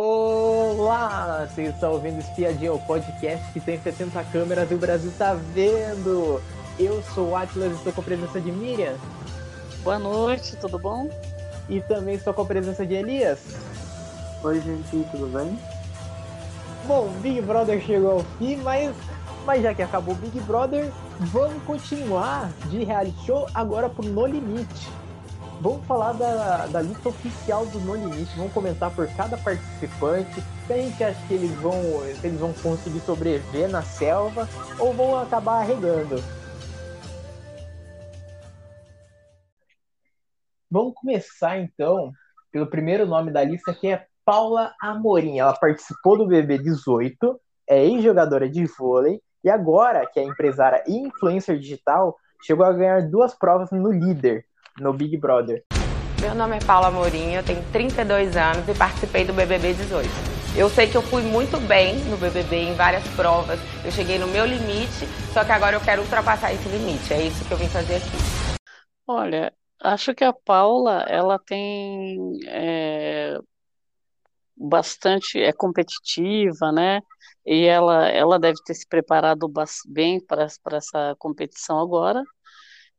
Olá, vocês estão ouvindo Espiadinha, o podcast que tem 70 câmeras e o Brasil tá vendo. Eu sou o Atlas e estou com a presença de Miriam. Boa noite, tudo bom? E também estou com a presença de Elias. Oi, gente, tudo bem? Bom, Big Brother chegou ao fim, mas, mas já que acabou o Big Brother, vamos continuar de reality show agora pro No Limite. Vamos falar da, da lista oficial do No Limite, vamos comentar por cada participante, se a gente acha que eles vão, se eles vão conseguir sobreviver na selva ou vão acabar arregando. Vamos começar então pelo primeiro nome da lista, que é Paula Amorim. Ela participou do BB 18, é ex-jogadora de vôlei e agora, que é empresária e influencer digital, chegou a ganhar duas provas no líder, no Big Brother. Meu nome é Paula Amorim, eu tenho 32 anos e participei do BBB 18. Eu sei que eu fui muito bem no BBB em várias provas. Eu cheguei no meu limite, só que agora eu quero ultrapassar esse limite. É isso que eu vim fazer aqui. Olha, acho que a Paula, ela tem é, bastante, é competitiva, né? E ela, ela deve ter se preparado bem para essa competição agora.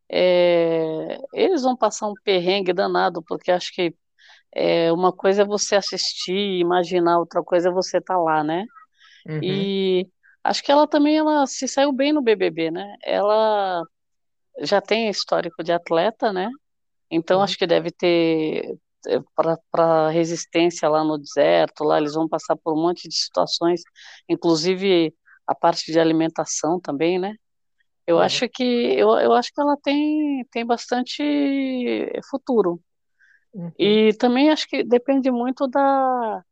É, eles vão passar um perrengue danado, porque acho que é, uma coisa é você assistir, imaginar, outra coisa é você estar tá lá, né? Uhum. E acho que ela também ela se saiu bem no BBB, né? Ela já tem histórico de atleta, né? Então Uhum. acho que deve ter para resistência lá no deserto, lá eles vão passar por um monte de situações, inclusive a parte de alimentação também, né? Eu Uhum. acho que eu, eu acho que ela tem tem bastante futuro. Uhum. E também acho que depende muito da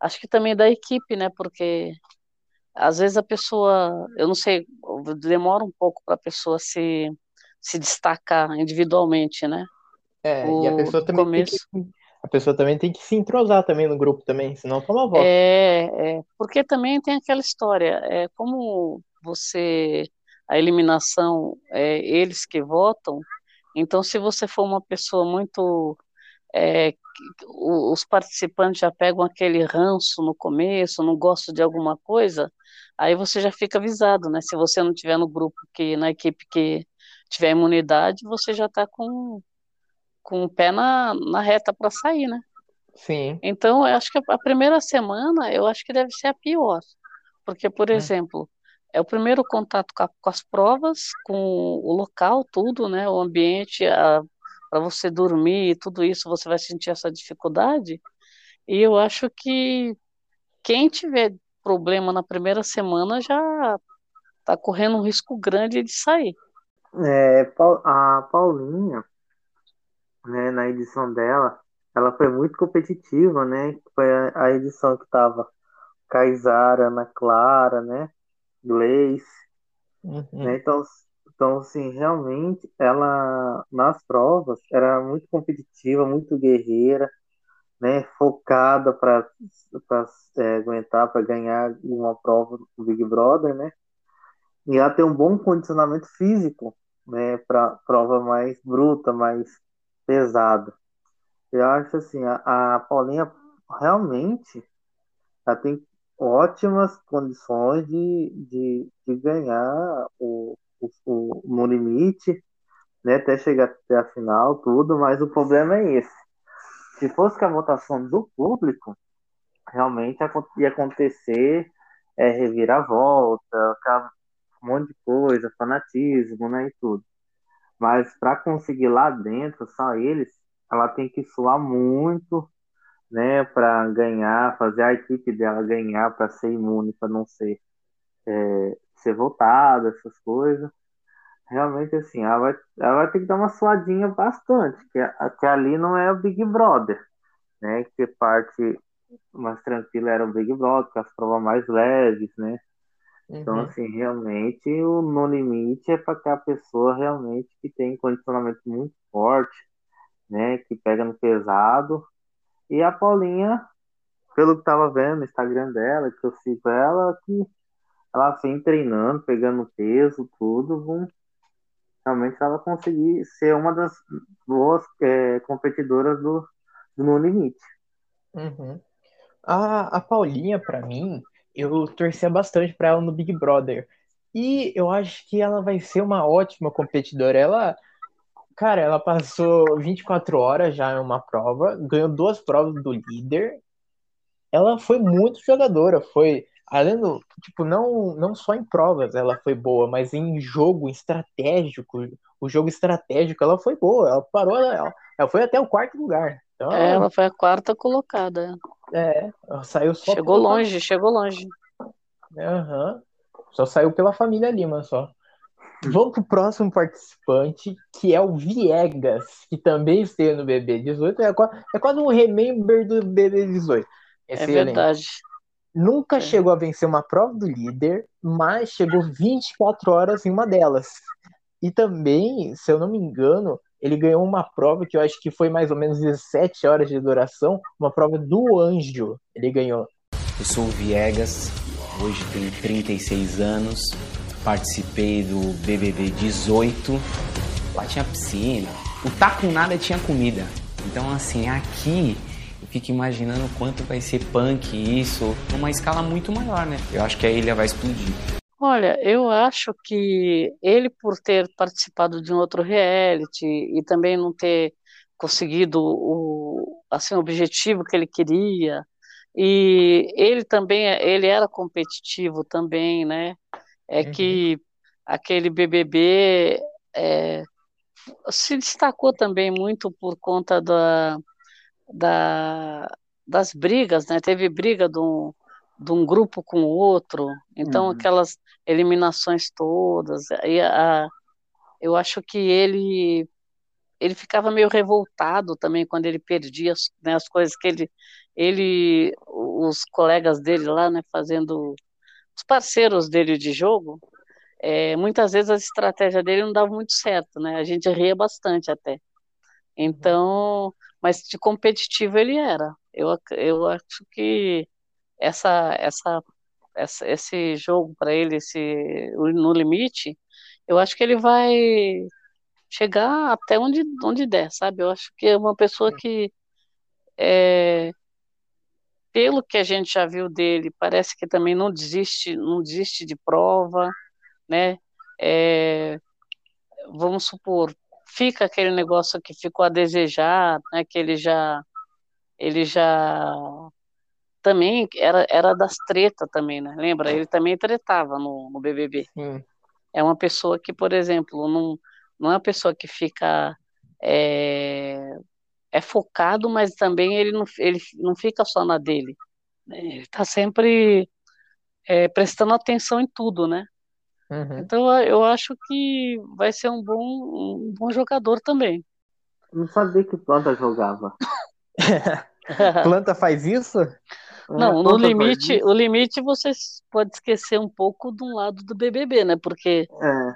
acho que também da equipe, né? Porque às vezes a pessoa, eu não sei, demora um pouco para a pessoa se se destacar individualmente, né? É, O e a pessoa também começo. tem que, a pessoa também tem que se entrosar também no grupo também, senão toma voto. É, é, porque também tem aquela história, é como você, a eliminação, é eles que votam, então se você for uma pessoa muito, é, os participantes já pegam aquele ranço no começo, não gostam de alguma coisa, aí você já fica avisado, né? Se você não tiver no grupo que, na equipe que tiver imunidade, você já está com com o pé na, na reta para sair, né? Sim. Então, eu acho que a primeira semana, eu acho que deve ser a pior, porque, por Hum. exemplo, é o primeiro contato com, a, com as provas, com o local, tudo, né? O ambiente, para você dormir, tudo isso, você vai sentir essa dificuldade. E eu acho que quem tiver problema na primeira semana já está correndo um risco grande de sair. É, a Paulinha, né, na edição dela, ela foi muito competitiva, né? Foi a, edição que tava Kaysara, Ana Clara, né? Gleice, Uhum. né? Então, então, assim, realmente, ela, nas provas, era muito competitiva, muito guerreira, né? Focada para é, aguentar, para ganhar uma prova do Big Brother, né? E ela tem um bom condicionamento físico, né? Para prova mais bruta, mais pesada. Eu acho assim, a, a Paulinha realmente ela tem ótimas condições de, de, de ganhar o, o, o, no limite, né, até chegar até a final, tudo, mas o problema é esse. Se fosse com a votação do público, realmente ia acontecer é, reviravolta, um monte de coisa, fanatismo, né, e tudo. Mas para conseguir lá dentro, só eles, ela tem que suar muito, né, para ganhar, fazer a equipe dela ganhar, para ser imune, para não ser é, ser votada, essas coisas. Realmente, assim, ela vai, ela vai ter que dar uma suadinha bastante, que, que ali não é o Big Brother, né, que parte mais tranquila era o Big Brother, com as provas mais leves, né, então, Uhum. assim, realmente o no limite é para aquela pessoa realmente que tem condicionamento muito forte, né? Que pega no pesado. E a Paulinha, pelo que tava vendo no Instagram dela, que eu sigo ela, que ela vem treinando, pegando peso, tudo, vum, realmente ela conseguir ser uma das boas é, competidoras do, do No Limite. Uhum. A, a Paulinha, para mim, eu torcia bastante para ela no Big Brother. E eu acho que ela vai ser uma ótima competidora. Ela, cara, ela passou 24 horas já em uma prova, ganhou duas provas do líder. Ela foi muito jogadora, foi além do, tipo, não, não só em provas ela foi boa, mas em jogo estratégico, o jogo estratégico ela foi boa, ela parou, ela, ela foi até o quarto lugar. Então, é, ela foi a quarta colocada. É, ela saiu só Chegou longe, chegou longe. Aham. Uhum. Só saiu pela família Lima só. Vamos pro próximo participante, que é o Viegas, que também esteve no BB18. É, é quase um remember do BB18. É verdade. Nunca é. chegou a vencer uma prova do líder, mas chegou 24 horas em uma delas. E também, se eu não me engano, ele ganhou uma prova que eu acho que foi mais ou menos 17 horas de duração, uma prova do anjo. Ele ganhou. Eu sou o Viegas, hoje tenho 36 anos, participei do BBB 18. Lá tinha piscina, o tá com nada tinha comida. Então, assim, aqui fico imaginando quanto vai ser punk isso, numa escala muito maior, né? Eu acho que a ilha vai explodir. Olha, eu acho que ele, por ter participado de um outro reality e também não ter conseguido o assim, o objetivo que ele queria, e ele também ele era competitivo também, né? É uhum. que aquele BBB é, se destacou também muito por conta da, da, das brigas, né? Teve briga de um, de um grupo com o outro, então uhum. aquelas eliminações todas. Aí a, eu acho que ele ele ficava meio revoltado também quando ele perdia as, né, as coisas que ele ele os colegas dele lá, né, fazendo os parceiros dele de jogo, é, muitas vezes a estratégia dele não dava muito certo, né? A gente ria bastante até. Então, mas de competitivo ele era. Eu, eu acho que essa, essa, essa esse jogo para ele, esse no limite, eu acho que ele vai chegar até onde, onde der, sabe? Eu acho que é uma pessoa que, é, pelo que a gente já viu dele, parece que também não desiste, não desiste de prova, né? É, vamos supor, fica aquele negócio que ficou a desejar, né, que ele já ele já também era, era das tretas também, né? Lembra? Ele também tretava no, no BBB. Sim. É uma pessoa que, por exemplo, não, não é uma pessoa que fica é, é focado, mas também ele não, ele não fica só na dele. Né? Ele está sempre é, prestando atenção em tudo, né? Uhum. Então eu acho que vai ser um bom, um bom jogador também. Não sabia que planta jogava. planta faz isso? Não, no limite, o limite você pode esquecer um pouco de um lado do BBB, né? Porque é.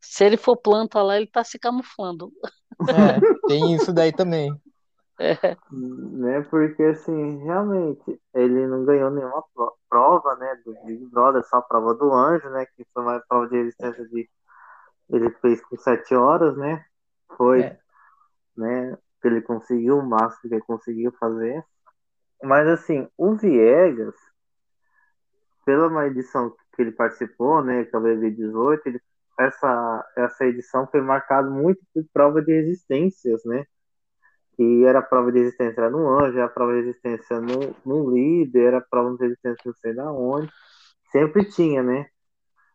se ele for planta lá, ele tá se camuflando. É, tem isso daí também. É. Né, porque assim, realmente, ele não ganhou nenhuma prova, né, do Big Brother, só a prova do anjo, né, que foi uma prova de resistência de ele fez com sete horas, né, foi, é. né, que ele conseguiu o máximo que ele conseguiu fazer, mas assim, o Viegas, pela uma edição que ele participou, né, que é o BB 18, ele, essa, essa edição foi marcada muito por prova de resistências, né, que era prova de resistência era no anjo, era prova de resistência no, no líder, era prova de resistência não sei da onde. Sempre tinha, né?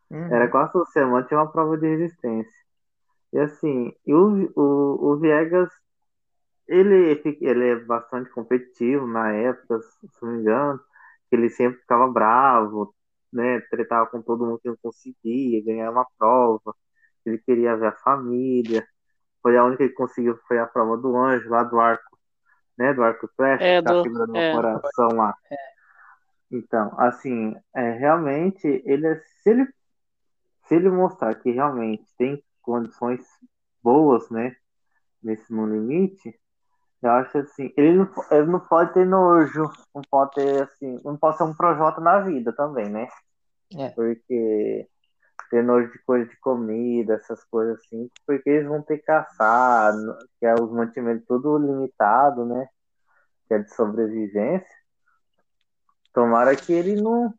Uhum. Era quase toda semana tinha uma prova de resistência. E assim, e o, o, o Viegas, ele, ele é bastante competitivo na época, se não me engano, ele sempre ficava bravo, né? Tretava com todo mundo que não conseguia ganhar uma prova, ele queria ver a família. Foi a única que conseguiu, foi a prova do anjo, lá do arco, né? Do arco flash, é, que tá segurando é. o coração lá. É. Então, assim, é, realmente, ele, é, se, ele, se ele mostrar que realmente tem condições boas, né? Nesse No Limite, eu acho assim, ele não, ele não pode ter nojo, não pode ter, assim, não pode ser um projota na vida também, né? É. Porque ter nojo de coisa de comida, essas coisas assim, porque eles vão ter que caçar, que é os mantimentos tudo limitado, né? Que é de sobrevivência. Tomara que ele não.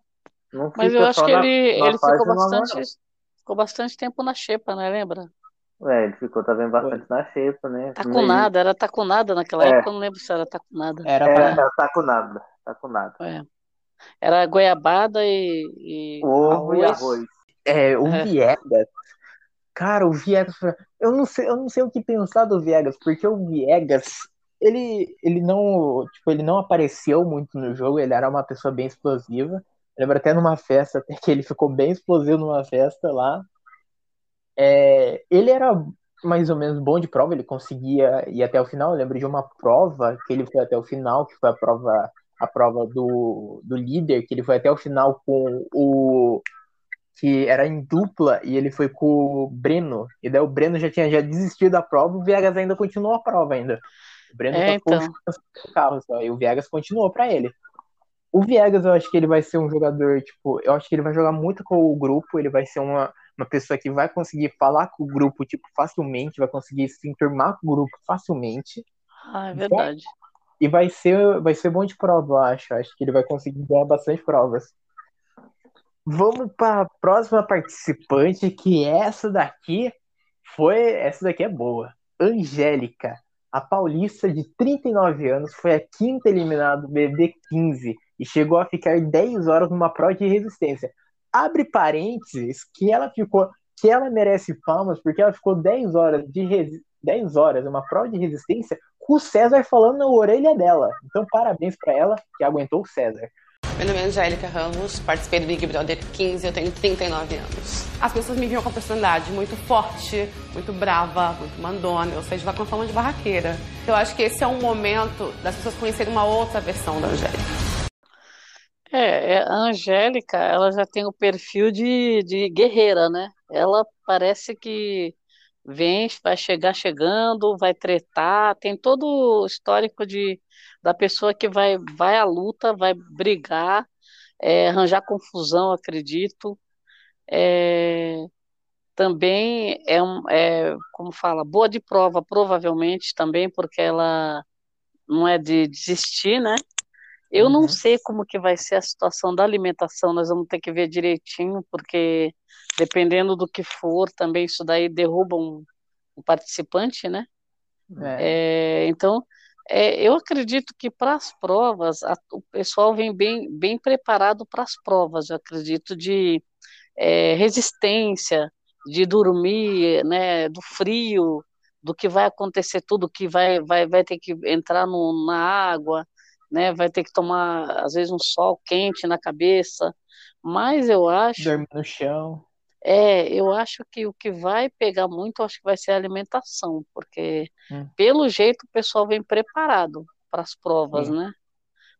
não Mas eu acho que na, ele, na ele ficou bastante, ficou bastante tempo na xepa, né? Lembra? É, ele ficou também bastante na xepa, né? Tacunada, era tacunada naquela é. época, eu não lembro se era tacunada. Era, era, era tacunada, tacunada. É. Era goiabada e, e ovo arroz. e arroz. É, o é. Viegas. Cara, o Viegas, eu não sei, eu não sei o que pensar do Viegas, porque o Viegas, ele, ele não, tipo, ele não apareceu muito no jogo, ele era uma pessoa bem explosiva. Lembra até numa festa, até que ele ficou bem explosivo numa festa lá. É, ele era mais ou menos bom de prova, ele conseguia ir até o final. Eu lembro de uma prova que ele foi até o final, que foi a prova a prova do, do líder, que ele foi até o final com o que era em dupla e ele foi com o Breno, e daí o Breno já tinha já desistido da prova, o Viegas ainda continuou a prova ainda. O Breno é, então. o carro só, e o Viegas continuou para ele. O Viegas, eu acho que ele vai ser um jogador, tipo, eu acho que ele vai jogar muito com o grupo, ele vai ser uma, uma pessoa que vai conseguir falar com o grupo, tipo, facilmente, vai conseguir se enturmar com o grupo facilmente. Ah, é verdade. E vai ser, vai ser bom de prova, eu acho. Acho que ele vai conseguir ganhar bastante provas. Vamos para a próxima participante, que essa daqui foi. Essa daqui é boa. Angélica, a paulista de 39 anos, foi a quinta eliminada do BB15 e chegou a ficar 10 horas numa prova de resistência. Abre parênteses que ela ficou. Que ela merece palmas porque ela ficou 10 horas de 10 horas, uma prova de resistência, com o César falando na orelha dela. Então, parabéns para ela que aguentou o César. Meu nome é Angélica Ramos, participei do Big Brother 15, eu tenho 39 anos. As pessoas me viam com a personalidade muito forte, muito brava, muito mandona, ou seja, vai com a fama de barraqueira. Eu acho que esse é um momento das pessoas conhecerem uma outra versão da Angélica. É, é, a Angélica, ela já tem o perfil de, de guerreira, né? Ela parece que vem, vai chegar chegando, vai tretar, tem todo o histórico de da pessoa que vai, vai à luta, vai brigar, é, arranjar confusão, acredito. É, também é, um, é, como fala, boa de prova, provavelmente também, porque ela não é de desistir, né? Eu uhum. não sei como que vai ser a situação da alimentação, nós vamos ter que ver direitinho, porque dependendo do que for, também isso daí derruba um, um participante, né? É. É, então, é, eu acredito que para as provas, a, o pessoal vem bem, bem preparado para as provas, eu acredito, de é, resistência, de dormir, né, do frio, do que vai acontecer tudo, que vai, vai, vai ter que entrar no, na água, né, vai ter que tomar, às vezes, um sol quente na cabeça, mas eu acho... Dormir no chão. É, eu acho que o que vai pegar muito, acho que vai ser a alimentação, porque hum. pelo jeito o pessoal vem preparado para as provas, Sim. né?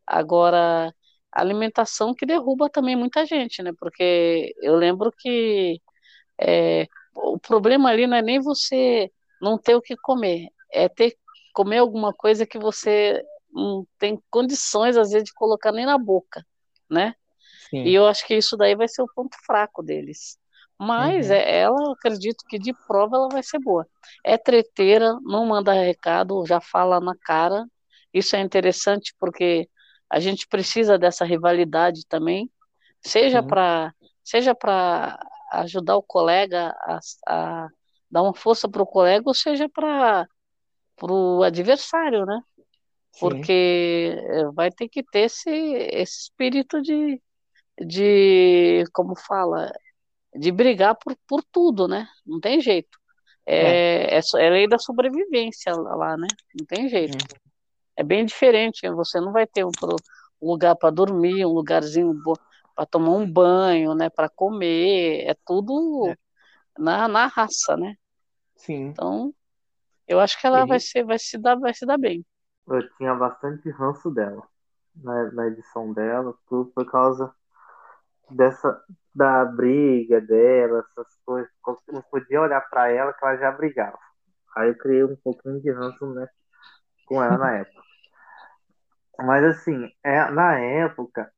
Agora, alimentação que derruba também muita gente, né? Porque eu lembro que é, o problema ali não é nem você não ter o que comer, é ter comer alguma coisa que você não tem condições, às vezes, de colocar nem na boca, né? Sim. E eu acho que isso daí vai ser o ponto fraco deles. Mas uhum. é, ela, acredito que de prova ela vai ser boa. É treteira, não manda recado, já fala na cara. Isso é interessante porque a gente precisa dessa rivalidade também, seja para seja para ajudar o colega a, a dar uma força para o colega, ou seja para o adversário, né? Sim. Porque eh, vai ter que ter esse, esse espírito de, de, como fala, de brigar por, por tudo, né? Não tem jeito. É, é. é, é lei da sobrevivência lá, né? Não tem jeito. É bem diferente. Você não vai ter um, um lugar para dormir, um lugarzinho para tomar um banho, né? Para comer. É tudo é. Na, na raça, né? Sim. Então, eu acho que ela vai, ser, vai, se dar, vai se dar bem. Eu tinha bastante ranço dela na, na edição dela, tudo por causa dessa da briga dela, essas coisas, não podia olhar para ela que ela já brigava. Aí eu criei um pouquinho de ranço né, com ela na época. Mas assim, é, na época,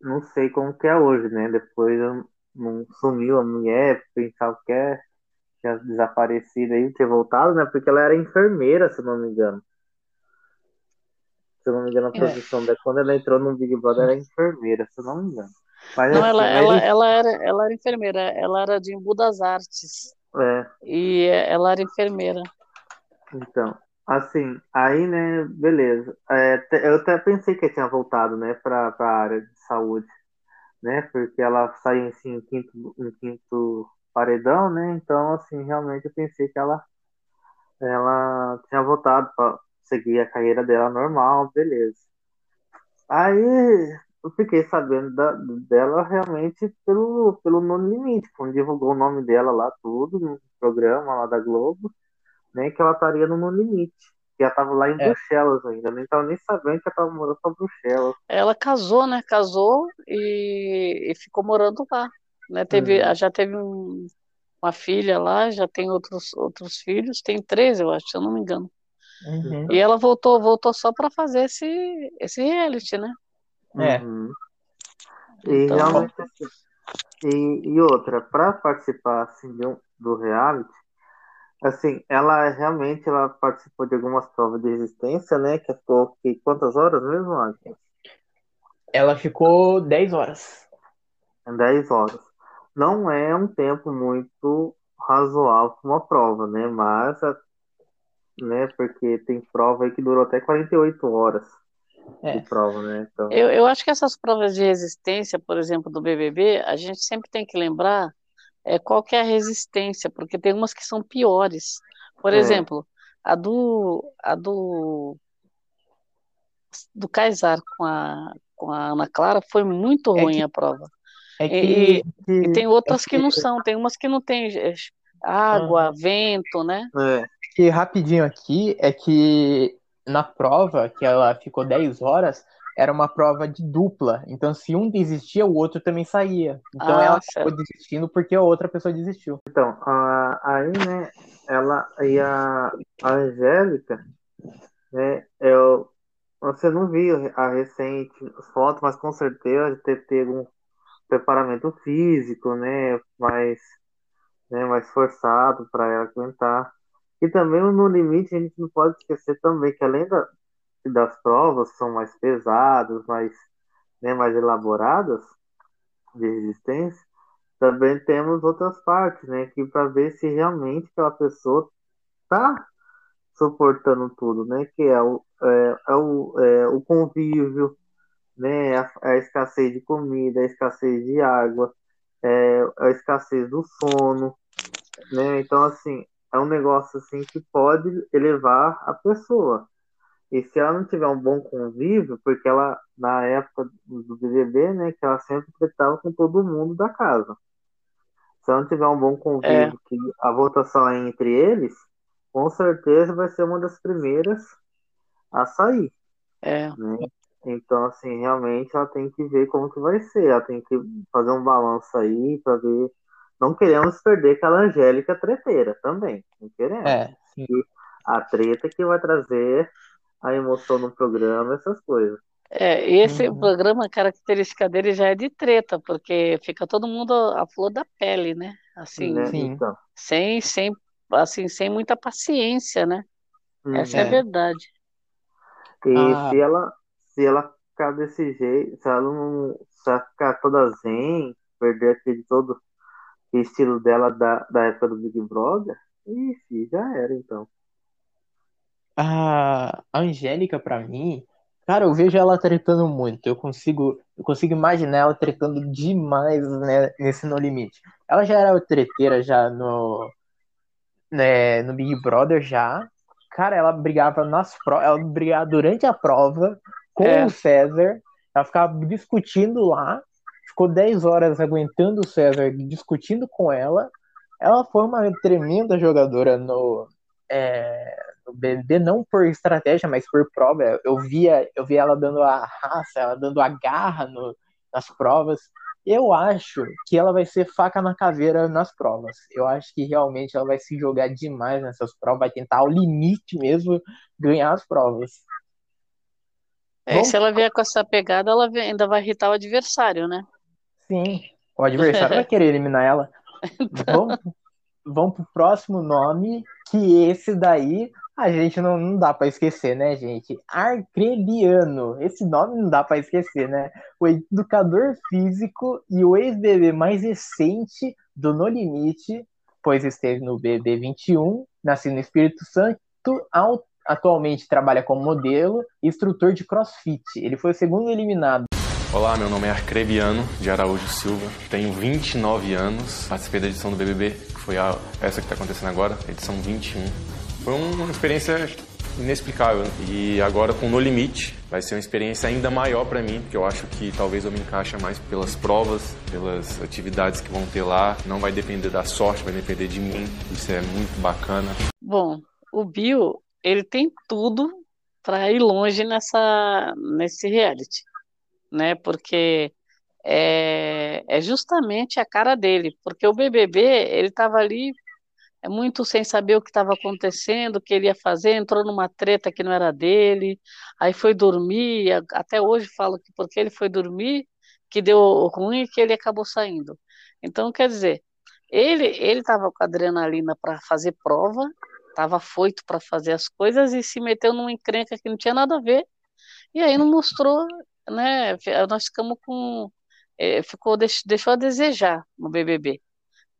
não sei como que é hoje, né? Depois eu, não sumiu a mulher, pensava que é, tinha desaparecido aí, ter voltado, né? Porque ela era enfermeira, se não me engano. Se não me engano, a É. profissão dela, quando ela entrou no Big Brother, era enfermeira, se não me engano. Mas Não, assim, ela, mas ela, ela era, ela era enfermeira, ela era de Embu das Artes é, e ela era enfermeira. então, assim, aí, né, beleza. É, eu até pensei que tinha voltado, né, pra, pra área de saúde, né, porque ela saiu, assim, em quinto, em quinto paredão, né, então, assim, realmente eu pensei que ela, ela tinha voltado pra seguir a carreira dela normal, beleza. Aí eu fiquei sabendo da- dela realmente pelo, pelo No Limite, quando divulgou o nome dela lá, tudo, no programa lá da Globo, né, que ela estaria no No Limite. Que ela tava lá em É. Bruxelas ainda, nem tava nem sabendo que ela tava morando pra Bruxelas. Ela casou, né? Casou e, e ficou morando lá, né? Teve, Uhum. já teve um- uma filha lá, já tem outros outros filhos, tem três, eu acho, se eu não me engano. Uhum. E ela voltou, voltou só para fazer esse esse reality, né? É. Uhum. E Então- realmente assim, e, e outra, para participar assim, de um- do reality, assim, ela realmente ela participou de algumas provas de resistência, né? Que ficou que, quantas horas mesmo, Agnes? Ela ficou 10 horas. 10 horas. Não é um tempo muito razoável para uma prova, né? Mas, né? Porque tem prova aí que durou até 48 horas É. prova, né? Então, Eu, eu acho que essas provas de resistência, por exemplo, do BBB, a gente sempre tem que lembrar é, qual que é a resistência, porque tem umas que são piores. Por É. exemplo, a do, a do, do Kaysar com a, com a Ana Clara foi muito É ruim que- a prova. É E- que, E tem outras é que não são, tem umas que não tem é, água, vento, né? é, que rapidinho aqui é que na prova, que ela ficou 10 horas, era uma prova de dupla. Então, se um desistia, o outro também saía. Então, Ah, ela certo. acabou desistindo porque a outra pessoa desistiu. Então, a- aí, né, ela e a, a Angélica, né, eu, você não viu a recente foto, mas com certeza deve ter um preparamento físico, né, mais, né, mais forçado para ela aguentar. E também no limite a gente não pode esquecer também que além da, das provas são mais pesadas, mais, né, mais elaboradas de resistência, também temos outras partes, né? Que para ver se realmente aquela pessoa tá suportando tudo, né? Que é o, é, é o, é, o convívio, né? A, a escassez de comida, a escassez de água, é, a escassez do sono, né? Então, assim, é um negócio assim que pode elevar a pessoa. E se ela não tiver um bom convívio, porque ela, na época do BBB, né, que ela sempre tretava com todo mundo da casa. Se ela não tiver um bom convívio, que a votação é entre eles, com certeza vai ser uma das primeiras a sair, É, né? Então, assim, realmente ela tem que ver como que vai ser. Ela tem que fazer um balanço aí para ver. Não queremos perder aquela Angélica treteira também. Não queremos É, a treta que vai trazer a emoção no programa, essas coisas. é, e esse Uhum. programa, a característica dele já é de treta, porque fica todo mundo à flor da pele, né? Assim, né? sim. Então, sem, sem, assim, sem muita paciência, né? Essa é a verdade. E Ah. se ela se ela ficar desse jeito, se ela não se ela ficar toda zen, perder aquele todo estilo dela da, da época do Big Brother, ixi, já era então. A Angélica, pra mim, cara, eu vejo ela tretando muito. Eu consigo, eu consigo imaginar ela tretando demais, né, nesse No Limite. Ela já era treteira já no, né, no Big Brother já. Cara, ela brigava nas provas, ela brigava durante a prova com É. o César. Ela ficava discutindo lá, ficou 10 horas aguentando o César, discutindo com ela. Ela foi uma tremenda jogadora no, é, no BBB, não por estratégia, mas por prova. Eu via, eu via ela dando a raça, ela dando a garra no- nas provas. Eu acho que ela vai ser faca na caveira nas provas. Eu acho que realmente ela vai se jogar demais nessas provas, vai tentar ao limite mesmo ganhar as provas. É, e se ela vier com essa pegada, ela ainda vai irritar o adversário, né? Sim, o adversário vai querer eliminar ela. Vamos, vamos pro próximo nome, que esse daí A gente não, não dá para esquecer, né, gente? Arcrebiano. Esse nome não dá para esquecer, né? O educador físico e o ex-bebê mais recente do No Limite, pois esteve no BB 21, nascido no Espírito Santo, atualmente trabalha como modelo e instrutor de crossfit. Ele foi o segundo eliminado. Olá, meu nome é Arcrebiano de Araújo Silva, tenho 29 anos, participei da edição do BBB, que foi a, essa que está acontecendo agora, edição 21 foi uma experiência inexplicável. E agora com No Limite vai ser uma experiência ainda maior para mim, porque eu acho que talvez eu me encaixe mais pelas provas, pelas atividades que vão ter lá. Não vai depender da sorte, vai depender de mim. Isso é muito bacana. Bom, o Bill, ele tem tudo para ir longe nessa nesse reality, né? Porque é, é justamente a cara dele, porque o BBB ele estava ali é muito sem saber o que estava acontecendo, o que ele ia fazer, entrou numa treta que não era dele, aí foi dormir, até hoje falo que porque ele foi dormir, que deu ruim e que ele acabou saindo. Então, quer dizer, ele ele estava com adrenalina para fazer prova, estava foito para fazer as coisas e se meteu numa encrenca que não tinha nada a ver, e aí não mostrou, né, nós ficamos com, é, ficou, deixou a desejar no BBB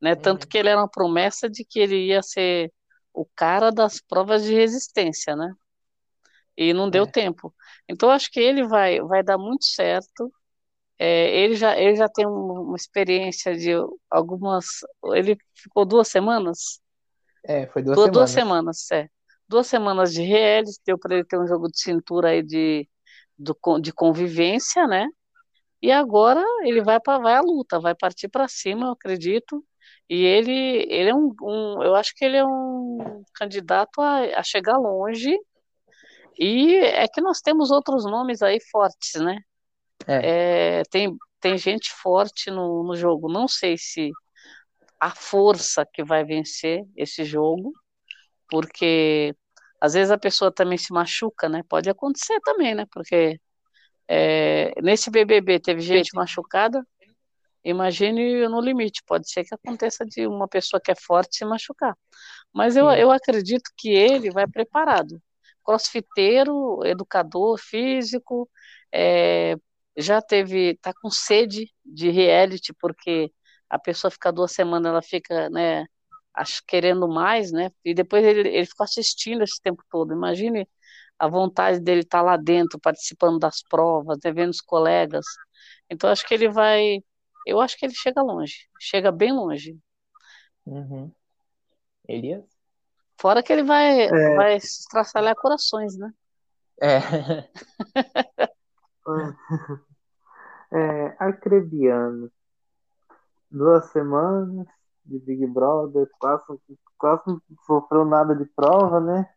né? Tanto que ele era uma promessa de que ele ia ser o cara das provas de resistência, né? E não deu é. tempo. Então acho que ele vai vai dar muito certo. É, ele já ele já tem uma experiência de algumas. Ele ficou duas semanas. É, foi duas, duas semanas. Duas semamas, é. Duas semanas de reality, deu para ele ter um jogo de cintura aí de, do, de convivência, né? E agora ele vai para vai à luta, vai partir para cima, eu acredito. E ele, ele é um, um, eu acho que ele é um candidato a, a chegar longe. E é que nós temos outros nomes aí fortes, né? É. É, tem, tem gente forte no, no jogo. Não sei se a força que vai vencer esse jogo, porque às vezes a pessoa também se machuca, né? Pode acontecer também, né? Porque é, nesse BBB teve gente machucada, Imagine no limite, pode ser que aconteça de uma pessoa que é forte se machucar. Mas eu, eu acredito que ele vai preparado. Crossfiteiro, educador físico, é, já teve, está com sede de reality, porque a pessoa fica duas semanas, ela fica, né, acho, querendo mais, né, e depois ele, ele ficou assistindo esse tempo todo. Imagine a vontade dele estar tá lá dentro, participando das provas, né, vendo os colegas. Então, acho que ele vai eu acho que ele chega longe, chega bem longe. Uhum. Elias? Fora que ele vai, é... vai estraçalhar corações, né? É. é Arcrebiano. Duas semanas de Big Brother, quase, quase não sofreu nada de prova, né?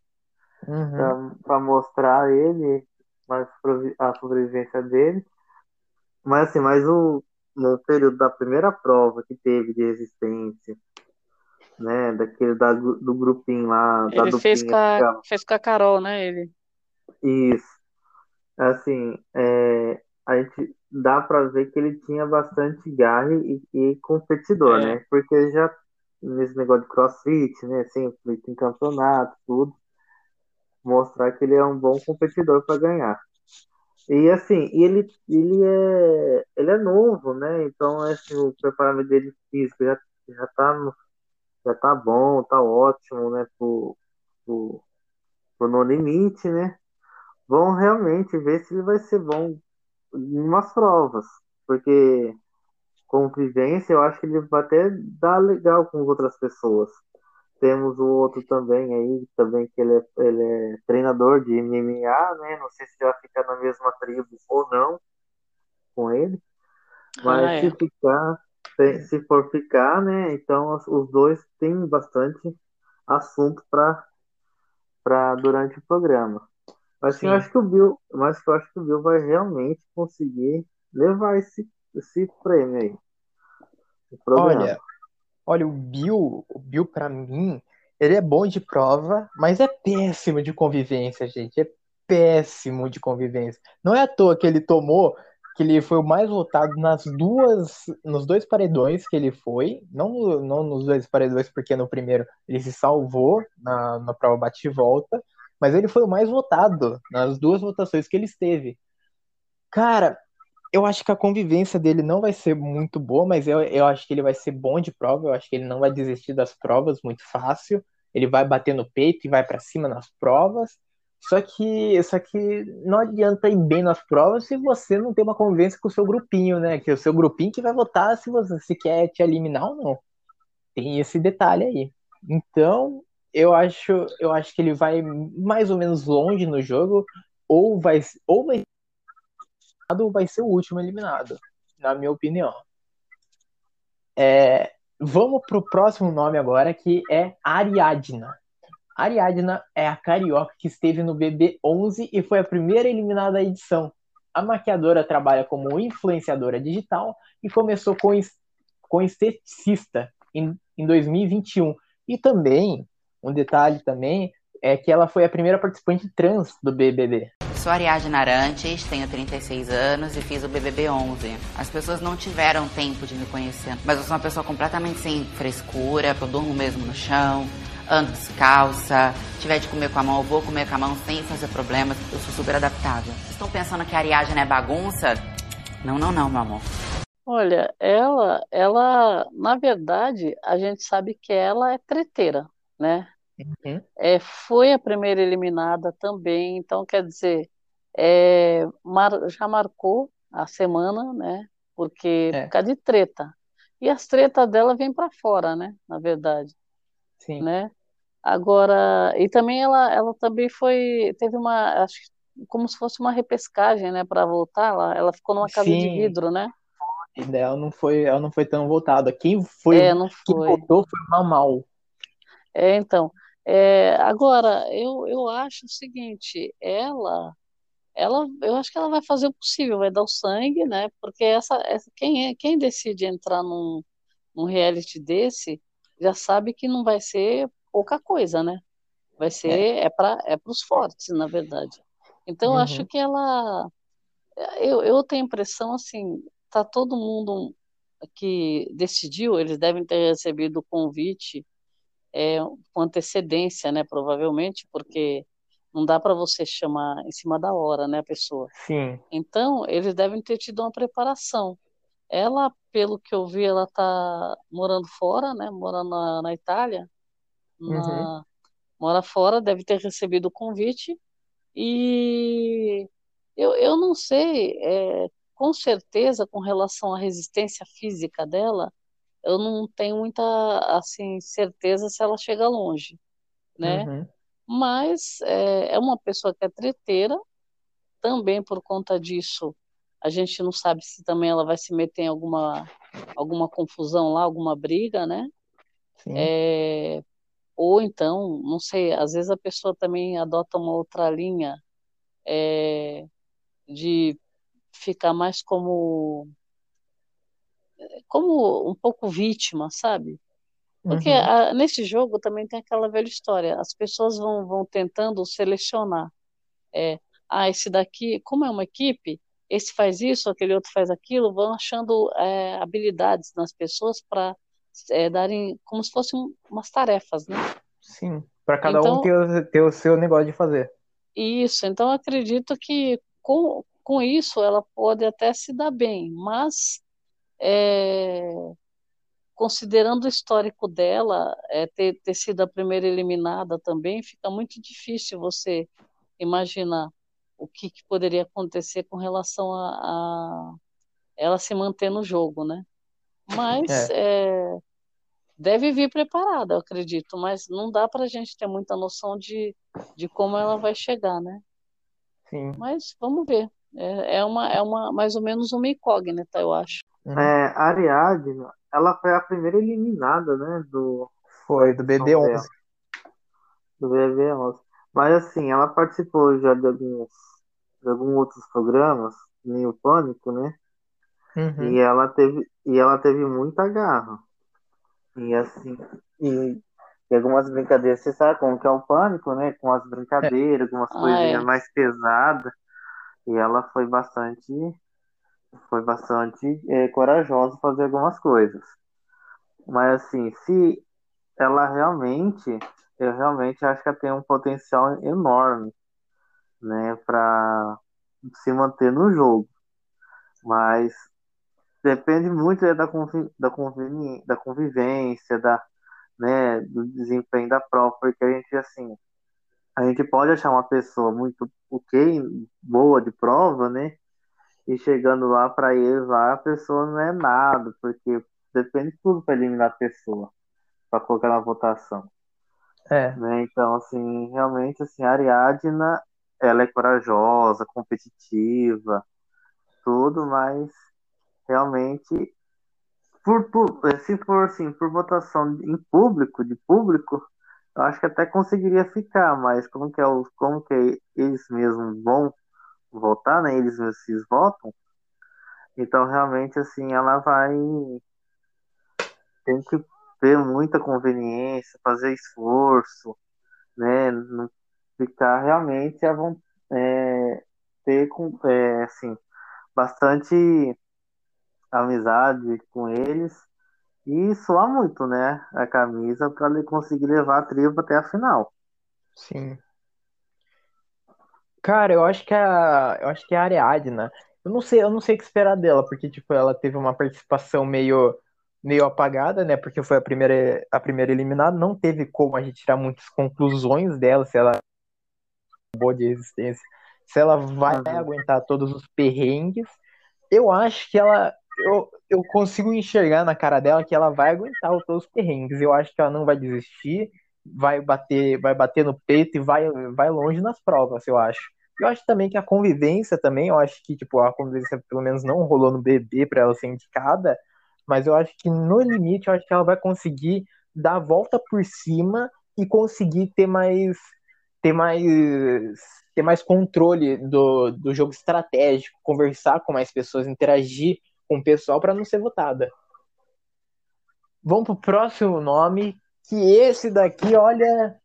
Uhum. Para mostrar ele, mas a sobrevivência dele. Mas assim, mas o, no período da primeira prova que teve de resistência, né, daquele da, do grupinho lá, ele da fez com, a, fez com a Carol, né, ele. Isso. Assim, é, a gente dá para ver que ele tinha bastante garra e, e competidor, é. né? Porque já nesse negócio de crossfit, né, sempre tem campeonato, tudo, mostrar que ele é um bom competidor para ganhar. E assim, ele, ele, é, ele é novo, né? Então assim, o preparamento dele físico já, já, tá, já tá bom, tá ótimo, né? Pro, pro, pro No Limite, né? Vão realmente ver se ele vai ser bom em umas provas. Porque convivência, eu acho que ele vai até dar legal com outras pessoas. Temos o outro também aí, também que ele é, ele é treinador de MMA, né? Não sei se vai ficar na mesma tribo ou não com ele. Mas ah, é. se ficar, se for ficar, né? Então os dois têm bastante assunto para para durante o programa. Mas sim, eu acho que o Bill, mas eu acho que o Bill vai realmente conseguir levar esse, esse prêmio aí. Olha, Olha, o Bill, o Bill para mim, ele é bom de prova, mas é péssimo de convivência, gente. É péssimo de convivência. Não é à toa que ele tomou que ele foi o mais votado nas duas, nos dois paredões que ele foi, não, não nos dois paredões, porque no primeiro ele se salvou na, na prova bate e volta, mas ele foi o mais votado nas duas votações que ele esteve. Cara, eu acho que a convivência dele não vai ser muito boa, mas eu, eu acho que ele vai ser bom de prova, eu acho que ele não vai desistir das provas muito fácil, ele vai bater no peito e vai para cima nas provas, só que, só que não adianta ir bem nas provas se você não tem uma convivência com o seu grupinho, né? Que é o seu grupinho que vai votar se você se quer te eliminar ou não. Tem esse detalhe aí. Então, eu acho, eu acho que ele vai mais ou menos longe no jogo, ou vai, ou vai, ou vai ser o último eliminado, na minha opinião. É, vamos pro próximo nome agora, que é Ariadna. Ariadna é a carioca que esteve no BB11 e foi a primeira eliminada da edição. A maquiadora trabalha como influenciadora digital e começou com, com esteticista em, em 2021. E também, um detalhe também, é que ela foi a primeira participante trans do BBB. Sou Ariadna Arantes, tenho 36 anos e fiz o BBB 11. As pessoas não tiveram tempo de me conhecer, mas eu sou uma pessoa completamente sem frescura, eu durmo mesmo no chão, ando descalça, tiver de comer com a mão, eu vou comer com a mão sem fazer problemas. Eu sou super adaptável. Estão pensando que a Ariadne é bagunça? Não, não, não, meu amor. Olha, ela, ela, na verdade, a gente sabe que ela é treteira, né? Uhum. É, foi a primeira eliminada também, então quer dizer, é, mar, já marcou a semana, né? Porque é. por causa de treta. E as tretas dela vêm para fora, né? Na verdade. Sim. Né? Agora, e também ela, ela também foi, teve uma, acho como se fosse uma repescagem, né, para voltar lá. Ela ficou numa casa Sim. de vidro, né? Ela não foi, ela não foi tão voltada. Quem foi, é, não foi. quem voltou foi o Mamal. É, então. É, agora, eu, eu acho o seguinte, ela, ela, eu acho que ela vai fazer o possível, vai dar o sangue, né? Porque essa, essa quem é, quem decide entrar num, num reality desse já sabe que não vai ser pouca coisa, né? Vai ser é, é para é os fortes, na verdade. Então uhum. acho que ela eu, eu tenho a impressão assim, tá todo mundo que decidiu, eles devem ter recebido o convite é, com antecedência, né, provavelmente, porque não dá para você chamar em cima da hora, né, a pessoa. Sim. Então, eles devem ter tido uma preparação. Ela, pelo que eu vi, ela tá morando fora, né, morando na, na Itália, na, uhum. mora fora, deve ter recebido o convite. E eu, eu não sei, é, com certeza, com relação à resistência física dela, eu não tenho muita assim certeza se ela chega longe, né? Uhum. Mas é, é uma pessoa que é treteira, também por conta disso, a gente não sabe se também ela vai se meter em alguma, alguma confusão lá, alguma briga, né? É, ou então, não sei, às vezes a pessoa também adota uma outra linha é, de ficar mais como como um pouco vítima, sabe? Porque uhum. a, nesse jogo também tem aquela velha história, as pessoas vão, vão tentando selecionar. É, ah, esse daqui, como é uma equipe, esse faz isso, aquele outro faz aquilo, vão achando é, habilidades nas pessoas para é, darem como se fossem umas tarefas, né? Sim, para cada então, um ter, ter o seu negócio de fazer. Isso, então acredito que com, com isso ela pode até se dar bem, mas é, considerando o histórico dela, é, ter, ter sido a primeira eliminada também, fica muito difícil você imaginar o que, que poderia acontecer com relação a, a, ela se manter no jogo, né? Mas é. É, deve vir preparada, eu acredito, mas não dá para a gente ter muita noção de, de como ela vai chegar, né? Sim. Mas vamos ver. É, é, uma, é uma mais ou menos uma incógnita, eu acho. Uhum. É, a Ariadne, ela foi a primeira eliminada, né? Do, foi, do BB11. Do BB11. Mas assim, ela participou já de alguns, de alguns outros programas, nem o Pânico, né? Uhum. E ela teve e ela teve muita garra. E assim, e, e, algumas brincadeiras, você sabe como que é o pânico, né? Com as brincadeiras, algumas ah, coisinhas é. mais pesadas. E ela foi bastante foi bastante é, corajosa fazer algumas coisas. Mas assim, se ela realmente, eu realmente acho que ela tem um potencial enorme, né, para se manter no jogo. Mas depende muito é, da, convi da, da convivência, da, né, do desempenho da prova, porque a gente, assim, a gente pode achar uma pessoa muito ok, boa de prova, né, e chegando lá para eles lá, a pessoa não é nada, porque depende de tudo para eliminar a pessoa, para colocar na votação. É. Né? Então, assim, realmente, assim, a Ariadna, ela é corajosa, competitiva, tudo, mas realmente, por, por, se for assim, por votação em público, de público, eu acho que até conseguiria ficar, mas como que, é como que eles mesmos vão votar, né? Eles mesmos votam, então realmente assim ela vai tem que ter muita conveniência, fazer esforço, né? Ficar realmente a é, ter com é, assim bastante amizade com eles e suar muito, né? A camisa para ele conseguir levar a tribo até a final. Sim. Cara, eu acho que a, eu acho que a Ariadna, eu não sei, eu não sei o que esperar dela, porque tipo, ela teve uma participação meio meio apagada, né? Porque foi a primeira a primeira eliminada, não teve como a gente tirar muitas conclusões dela, se ela é boa de resistência, se ela vai uhum. aguentar todos os perrengues. Eu acho que ela eu, eu consigo enxergar na cara dela que ela vai aguentar todos os perrengues. Eu acho que ela não vai desistir, vai bater, vai bater no peito e vai, vai longe nas provas, eu acho. Eu acho também que a convivência também, eu acho que tipo a convivência pelo menos não rolou no bebê para ela ser indicada, mas eu acho que no limite eu acho que ela vai conseguir dar a volta por cima e conseguir ter mais ter mais ter mais controle do, do jogo estratégico, conversar com mais pessoas, interagir com o pessoal para não ser votada. Vamos pro próximo nome, que esse daqui, olha,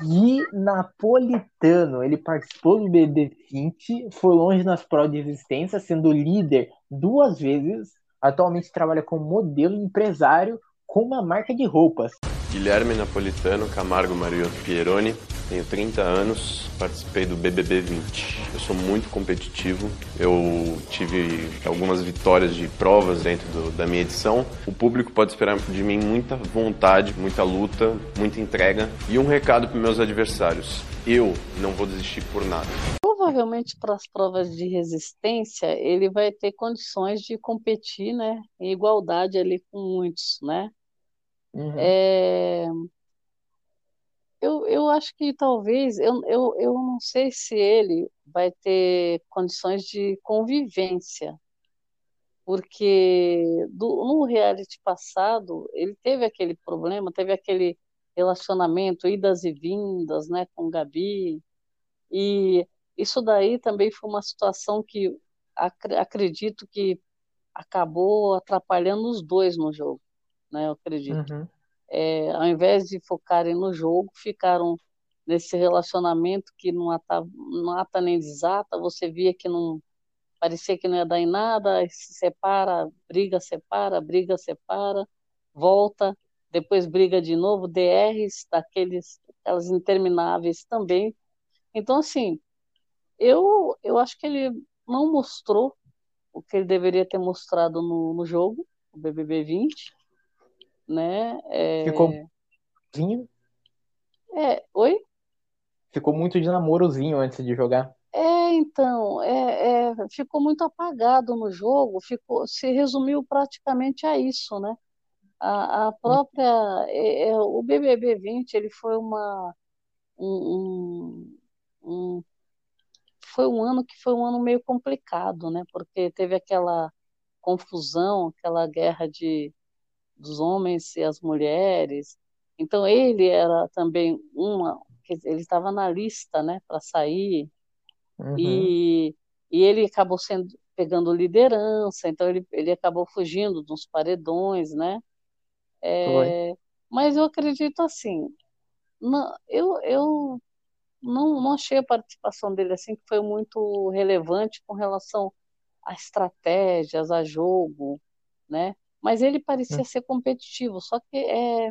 Gui Napolitano. Ele participou do BB20, foi longe nas provas de resistência, sendo líder duas vezes. Atualmente trabalha como modelo empresário com uma marca de roupas. Guilherme Napolitano Camargo Mario Pieroni, tenho 30 anos, participei do BBB 20. Eu sou muito competitivo, eu tive algumas vitórias de provas dentro do, da minha edição. O público pode esperar de mim muita vontade, muita luta, muita entrega e um recado para meus adversários: eu não vou desistir por nada. Provavelmente para as provas de resistência ele vai ter condições de competir, né, em igualdade ali com muitos, né? Uhum. É, eu, eu acho que talvez, eu, eu, eu não sei se ele vai ter condições de convivência, porque do, no reality passado ele teve aquele problema, teve aquele relacionamento, idas e vindas, né, com Gabi, e isso daí também foi uma situação que ac acredito que acabou atrapalhando os dois no jogo, né, eu acredito. Uhum é, ao invés de focarem no jogo, ficaram nesse relacionamento que não ata, não ata nem desata, você via que não parecia que não ia dar em nada, se separa, briga, separa, briga, separa, volta, depois briga de novo, DRs daqueles aquelas intermináveis também. Então assim, eu eu acho que ele não mostrou o que ele deveria ter mostrado no, no jogo, o BBB 20 né? É... Ficou É, oi? Ficou muito de namorozinho antes de jogar. É, então, é, é, ficou muito apagado no jogo, ficou, se resumiu praticamente a isso, né? A, a própria, é, é o BBB 20, ele foi uma, um, um, um, foi um ano que foi um ano meio complicado, né? Porque teve aquela confusão, aquela guerra de, dos homens e as mulheres. Então ele era também uma, ele estava na lista, né, para sair. Uhum. E, e ele acabou sendo pegando liderança, então ele, ele acabou fugindo dos paredões, né? É, mas eu acredito assim, não, eu, eu não, não achei a participação dele assim que foi muito relevante com relação a estratégias, a jogo, né? Mas ele parecia hum. ser competitivo, só que é,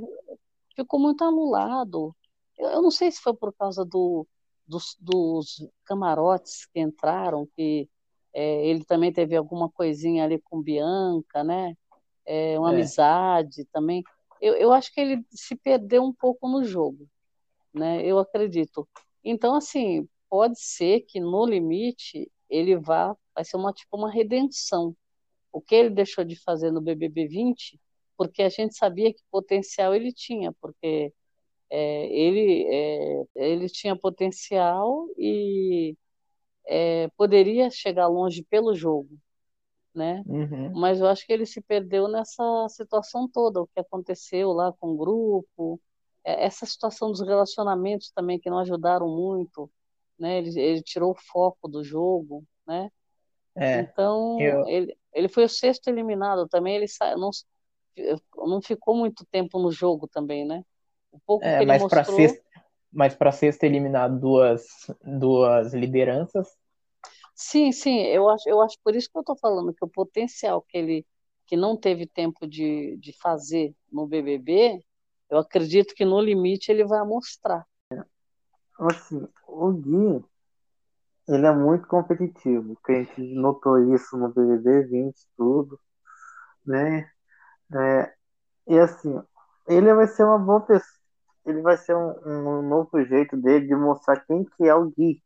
ficou muito anulado. Eu, eu não sei se foi por causa do, dos, dos camarotes que entraram, que é, ele também teve alguma coisinha ali com Bianca, né? É, uma é. amizade também. Eu, eu acho que ele se perdeu um pouco no jogo, né? Eu acredito. Então, assim, pode ser que no limite ele vá, vai ser uma tipo uma redenção. O que ele deixou de fazer no BBB 20, porque a gente sabia que potencial ele tinha, porque é, ele, é, ele tinha potencial e é, poderia chegar longe pelo jogo, né? Uhum. Mas eu acho que ele se perdeu nessa situação toda, o que aconteceu lá com o grupo, é, essa situação dos relacionamentos também que não ajudaram muito, né? Ele, ele tirou o foco do jogo, né? É, então eu... ele, ele foi o sexto eliminado também, ele não, não ficou muito tempo no jogo também, né? O pouco é, que ele mas mostrou... para sexta, mas para sexta eliminado duas duas lideranças. Sim, sim, eu acho, eu acho por isso que eu estou falando que o potencial que ele que não teve tempo de, de fazer no BBB, eu acredito que no limite ele vai mostrar. Assim, o Gui, ele é muito competitivo, que a gente notou isso no BBB 20 tudo, né? É, e assim, ele vai ser uma boa pessoa, ele vai ser um, um, novo jeito dele de mostrar quem que é o Gui,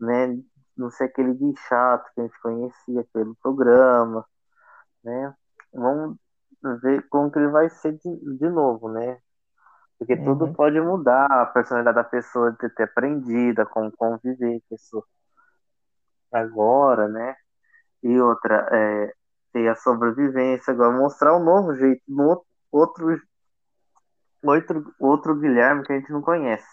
né? Não ser aquele Gui chato que a gente conhecia pelo programa, né? Vamos ver como que ele vai ser de, de novo, né? Porque uhum. tudo pode mudar, a personalidade da pessoa de ter aprendido a como conviver com isso agora, né? E outra, é, ter a sobrevivência, agora mostrar um novo jeito, no outro outro, outro Guilherme que a gente não conhece.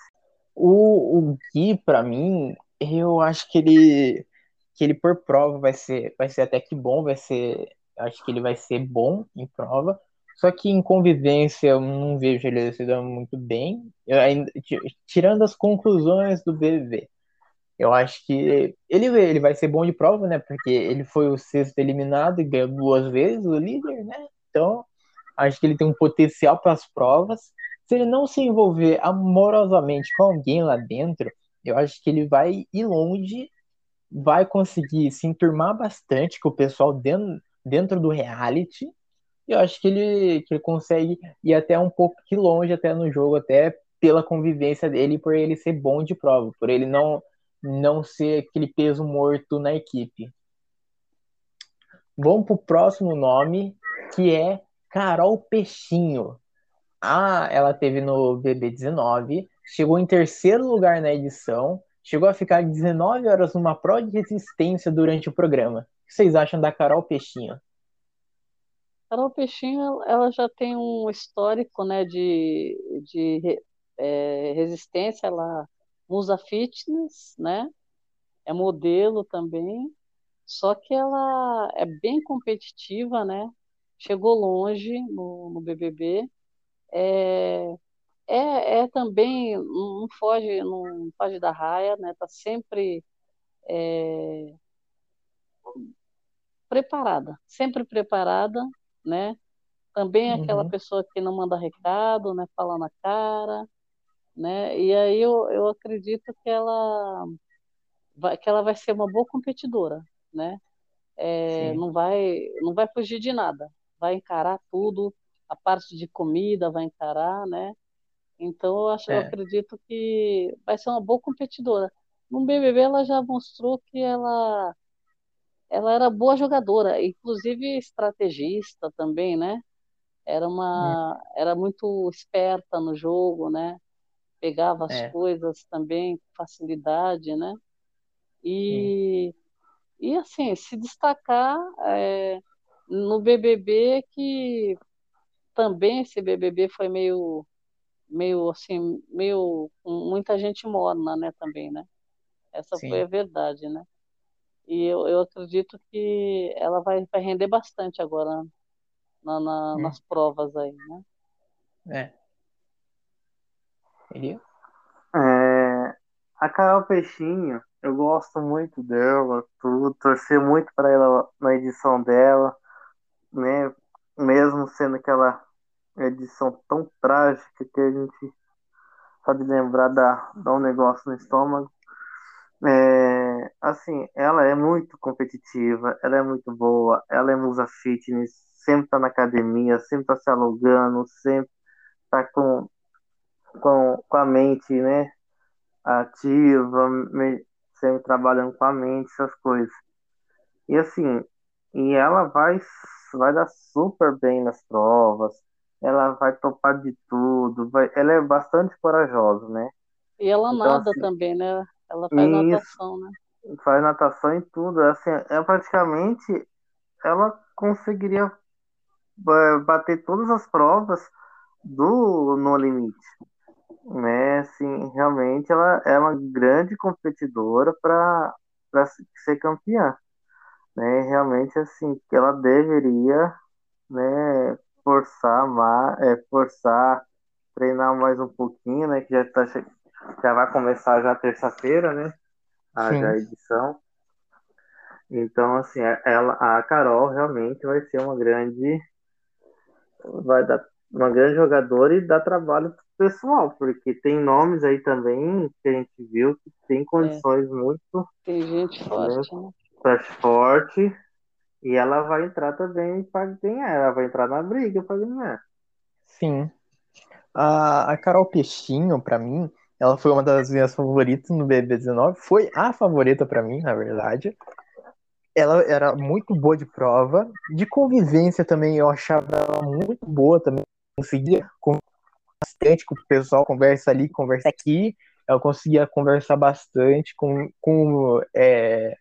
O, o Gui, para mim, eu acho que ele que ele por prova vai ser vai ser até que bom, vai ser acho que ele vai ser bom em prova. Só que em convivência eu não vejo ele se dando muito bem. Ainda, tirando as conclusões do BBB. Eu acho que ele, ele vai ser bom de prova, né? Porque ele foi o sexto eliminado e ganhou duas vezes o líder, né? Então, acho que ele tem um potencial para as provas. Se ele não se envolver amorosamente com alguém lá dentro, eu acho que ele vai ir longe, vai conseguir se enturmar bastante com o pessoal dentro, dentro do reality. Eu acho que ele, que ele consegue ir até um pouco que longe até no jogo, até pela convivência dele, por ele ser bom de prova, por ele não, não ser aquele peso morto na equipe. Vamos para o próximo nome, que é Carol Peixinho. Ah, ela teve no BB19, chegou em terceiro lugar na edição, chegou a ficar 19 horas numa prova de resistência durante o programa. O que vocês acham da Carol Peixinho? Carol Peixinho, ela já tem um histórico, né, de, de é, resistência, ela usa fitness, né, é modelo também, só que ela é bem competitiva, né, chegou longe no, no BBB, é, é, é, também, não foge, não foge da raia, né? Tá sempre é, preparada, sempre preparada, né? Também é aquela uhum. pessoa que não manda recado, né? Fala na cara, né? E aí eu, eu acredito que ela vai, que ela vai ser uma boa competidora, né? É, não vai não vai fugir de nada, vai encarar tudo, a parte de comida vai encarar, né? Então eu acho, é. eu acredito que vai ser uma boa competidora. No BBB ela já mostrou que ela ela era boa jogadora, inclusive estrategista também, né? Era uma é. era muito esperta no jogo, né? Pegava as é. coisas também com facilidade, né? E e assim, se destacar é, no BBB que também esse BBB foi meio meio assim, meio com muita gente morna, né, também, né? Essa Sim. foi a verdade, né? E eu, eu acredito que ela vai, vai render bastante agora na, na hum. nas provas aí, né? É. Ele? É, a Carol Peixinho, eu gosto muito dela, tudo, torci muito para ela na edição dela, né? Mesmo sendo aquela edição tão trágica que a gente pode lembrar da, dar um negócio no estômago. É, assim, ela é muito competitiva, ela é muito boa, ela é musa fitness, sempre tá na academia, sempre tá se alugando, sempre tá com, com, com a mente, né, ativa, me, sempre trabalhando com a mente, essas coisas. E assim, e ela vai, vai dar super bem nas provas, ela vai topar de tudo, vai, ela é bastante corajosa, né? E ela então, nada assim, também, né? Ela faz isso, natação, né? Faz natação e tudo. Assim, é praticamente ela conseguiria bater todas as provas do No Limite. Né? Assim, realmente ela é uma grande competidora para ser campeã. Né? Realmente assim, que ela deveria né, forçar, é, forçar, treinar mais um pouquinho, né? Que já tá já vai começar já terça-feira, né? A, a edição. Então, assim, é, ela, a Carol realmente vai ser uma grande. Vai dar uma grande jogadora e dá trabalho pro pessoal, porque tem nomes aí também que a gente viu que tem condições é. muito. Tem gente forte, né? Forte. E ela vai entrar também para ganhar, ela vai entrar na briga para ganhar. Sim. A, a Carol Peixinho, para mim, ela foi uma das minhas favoritas no BB19. Foi a favorita para mim, na verdade. Ela era muito boa de prova. De convivência também, eu achava ela muito boa também. Conseguia bastante com o pessoal, conversa ali, conversa aqui. Ela conseguia conversar bastante com. com é,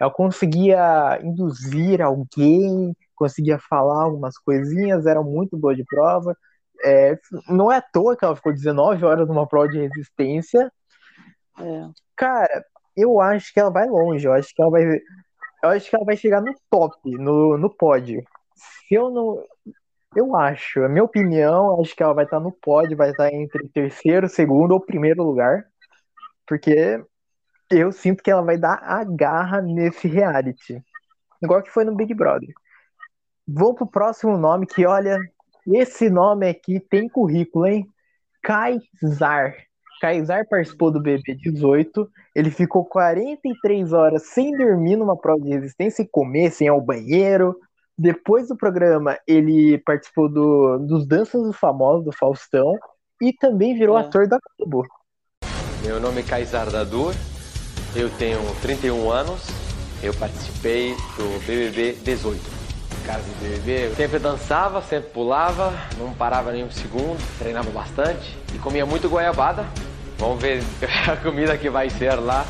ela conseguia induzir alguém, conseguia falar algumas coisinhas, era muito boa de prova. É, não é à toa que ela ficou 19 horas numa prova de resistência. É. Cara, eu acho que ela vai longe. Eu acho que ela vai. Eu acho que ela vai chegar no top, no, no pódio. Se eu não. Eu acho, a minha opinião, acho que ela vai estar no pódio, vai estar entre terceiro, segundo ou primeiro lugar. Porque eu sinto que ela vai dar a garra nesse reality. Igual que foi no Big Brother. Vou pro próximo nome que, olha, esse nome aqui tem currículo, hein? Kaysar. Kaysar participou do BB18. Ele ficou 43 horas sem dormir numa prova de resistência e comer, sem ir ao banheiro. Depois do programa, ele participou do, dos Danças do Famoso, do Faustão. E também virou é. ator da Globo. Meu nome é Kaysar Dadur. Eu tenho 31 anos. Eu participei do BBB 18 casa do BBB. Eu sempre dançava, sempre pulava, não parava nenhum segundo, treinava bastante e comia muito goiabada. Vamos ver a comida que vai ser lá.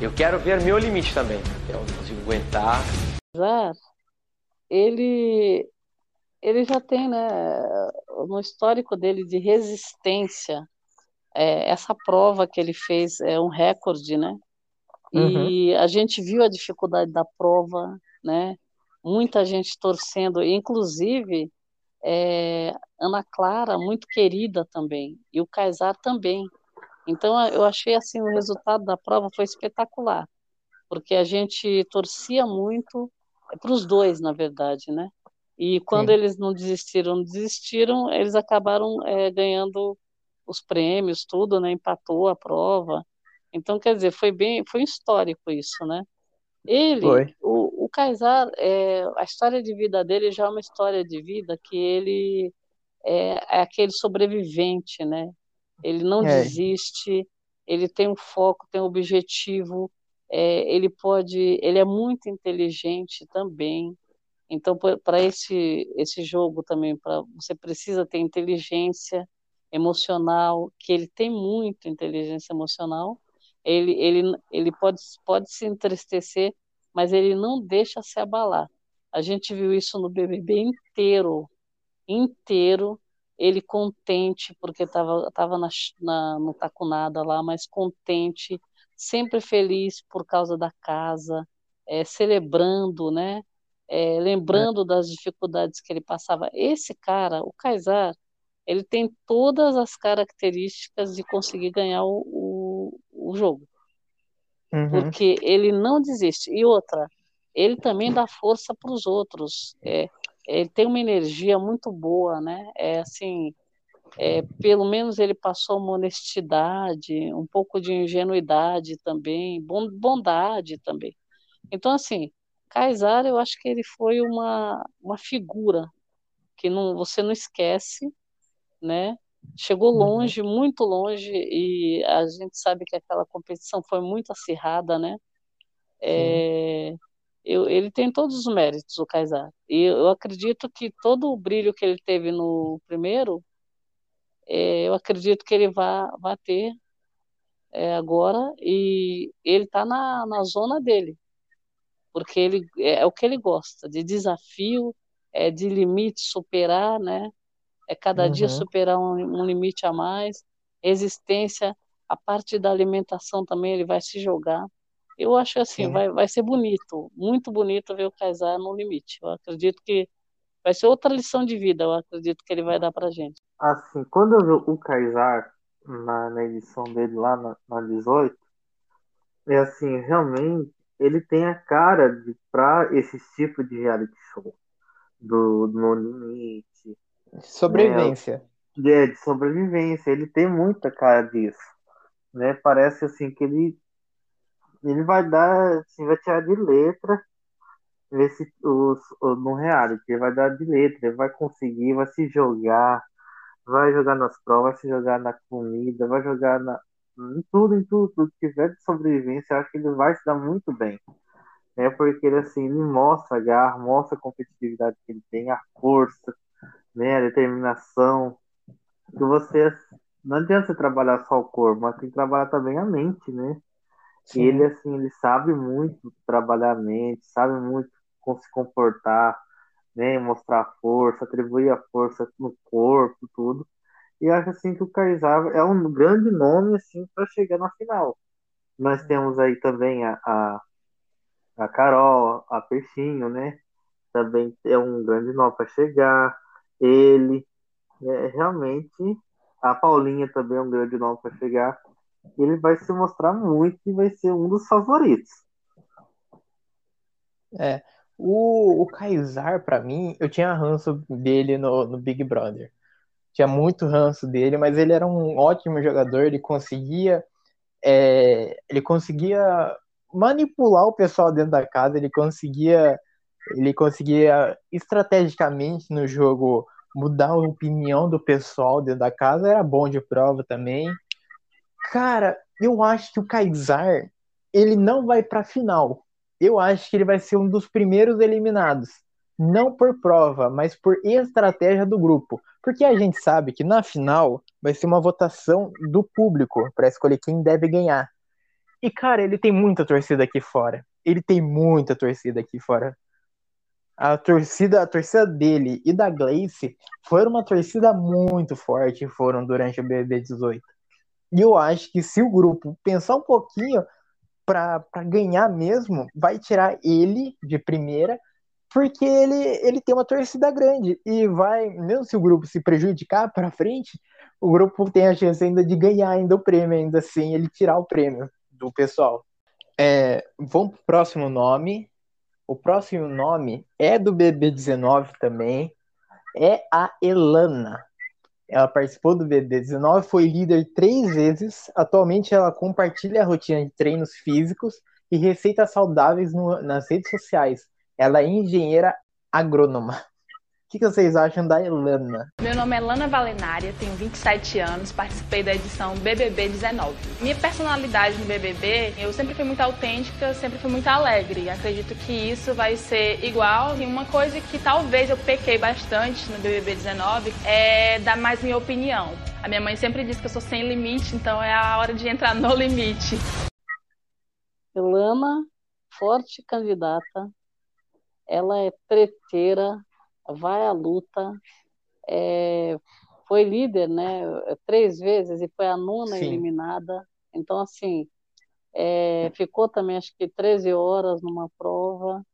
Eu quero ver meu limite também. Eu não consigo aguentar. Já, ele, ele já tem, né, no histórico dele de resistência, é, essa prova que ele fez é um recorde, né? E uhum. a gente viu a dificuldade da prova, né? Muita gente torcendo, inclusive é, Ana Clara, muito querida também, e o Kaysar também. Então, eu achei assim, o resultado da prova foi espetacular, porque a gente torcia muito para os dois, na verdade, né? E quando Sim. eles não desistiram, não desistiram, eles acabaram é, ganhando os prêmios, tudo, né? Empatou a prova. Então, quer dizer, foi bem, foi histórico isso, né? Ele, o Kaysar, é, a história de vida dele já é uma história de vida que ele é, é aquele sobrevivente, né? Ele não é. desiste, ele tem um foco, tem um objetivo, é, ele pode, ele é muito inteligente também. Então, para esse esse jogo também, para você precisa ter inteligência emocional, que ele tem muito inteligência emocional ele, ele, ele pode, pode se entristecer, mas ele não deixa se abalar. A gente viu isso no BBB inteiro, inteiro, ele contente, porque estava tava na, na, no Tacunada lá, mas contente, sempre feliz por causa da casa, é, celebrando, né? É, lembrando é. das dificuldades que ele passava. Esse cara, o Kaysar, ele tem todas as características de conseguir ganhar o, o, o jogo. Uhum. porque ele não desiste. E outra, ele também dá força para os outros. É, ele tem uma energia muito boa, né? É assim, é, pelo menos ele passou uma honestidade, um pouco de ingenuidade também, bondade também. Então, assim, Kaysar, eu acho que ele foi uma, uma figura que não, você não esquece, né? Chegou uhum. longe, muito longe, e a gente sabe que aquela competição foi muito acirrada, né? É, eu, ele tem todos os méritos, o Kaysar. E eu acredito que todo o brilho que ele teve no primeiro, é, eu acredito que ele vai, vai ter é, agora, e ele está na, na zona dele, porque ele é, é o que ele gosta, de desafio, é de limite superar, né? É cada uhum. dia superar um, um limite a mais, existência, a parte da alimentação também ele vai se jogar. Eu acho assim, vai, vai ser bonito, muito bonito ver o Kaysar no limite. Eu acredito que vai ser outra lição de vida, eu acredito que ele vai dar pra gente. Assim, quando eu vi o Kaysar na, na edição dele lá na, na 18, é assim, realmente ele tem a cara de para esse tipo de reality show do No Limite. Sobrevivência. Né? É, de sobrevivência. Ele tem muita cara disso. Né? Parece assim que ele ele vai dar, assim, vai tirar de letra esse, os, os, no reality, ele vai dar de letra, ele vai conseguir, vai se jogar, vai jogar nas provas, vai se jogar na comida, vai jogar na, em tudo, em tudo, tudo que tiver de sobrevivência, acho que ele vai se dar muito bem. É porque ele assim, ele mostra a garra, mostra a competitividade que ele tem, a força, né, a determinação. Que você não adianta você trabalhar só o corpo, mas tem que trabalhar também a mente, né? Sim. E ele, assim, ele sabe muito trabalhar a mente, sabe muito como se comportar, né? Mostrar força, atribuir a força no corpo, tudo. E acho, assim, que o Kaysar é um grande nome, assim, para chegar na final. Nós temos aí também a, a, a Carol, a Peixinho, né? Também é um grande nome para chegar. Ele, é, realmente, a Paulinha também é um grande nome para chegar ele vai se mostrar muito e vai ser um dos favoritos. É. O, o Kaysar, para mim, eu tinha ranço dele no, no Big Brother. Tinha muito ranço dele, mas ele era um ótimo jogador, ele conseguia. É, ele conseguia manipular o pessoal dentro da casa, ele conseguia. Ele conseguia estrategicamente no jogo mudar a opinião do pessoal dentro da casa, era bom de prova também. Cara, eu acho que o Kaysar, ele não vai pra final. Eu acho que ele vai ser um dos primeiros eliminados. Não por prova, mas por estratégia do grupo. Porque a gente sabe que na final vai ser uma votação do público para escolher quem deve ganhar. E, cara, ele tem muita torcida aqui fora. Ele tem muita torcida aqui fora. A torcida, a torcida dele e da Gleice foram uma torcida muito forte, foram durante o BBB 18. E eu acho que se o grupo pensar um pouquinho para ganhar mesmo, vai tirar ele de primeira, porque ele, ele tem uma torcida grande e vai, mesmo se o grupo se prejudicar para frente, o grupo tem a chance ainda de ganhar ainda o prêmio, ainda assim ele tirar o prêmio do pessoal. É, vamos pro próximo nome. O próximo nome é do BB19 também. É a Elana. Ela participou do BB19, foi líder três vezes. Atualmente, ela compartilha a rotina de treinos físicos e receitas saudáveis no, nas redes sociais. Ela é engenheira agrônoma que, que vocês acham da Elana? Meu nome é Lana Valenária, tenho 27 anos, participei da edição BBB 19. Minha personalidade no BBB, eu sempre fui muito autêntica, sempre fui muito alegre. Acredito que isso vai ser igual. E uma coisa que talvez eu pequei bastante no BBB 19 é dar mais minha opinião. A minha mãe sempre diz que eu sou sem limite, então é a hora de entrar no limite. Elana, forte candidata, ela é treteira, vai à luta, é, foi líder, né, três vezes e foi a nona Sim. eliminada. Então, assim, é, ficou também acho que 13 horas numa prova.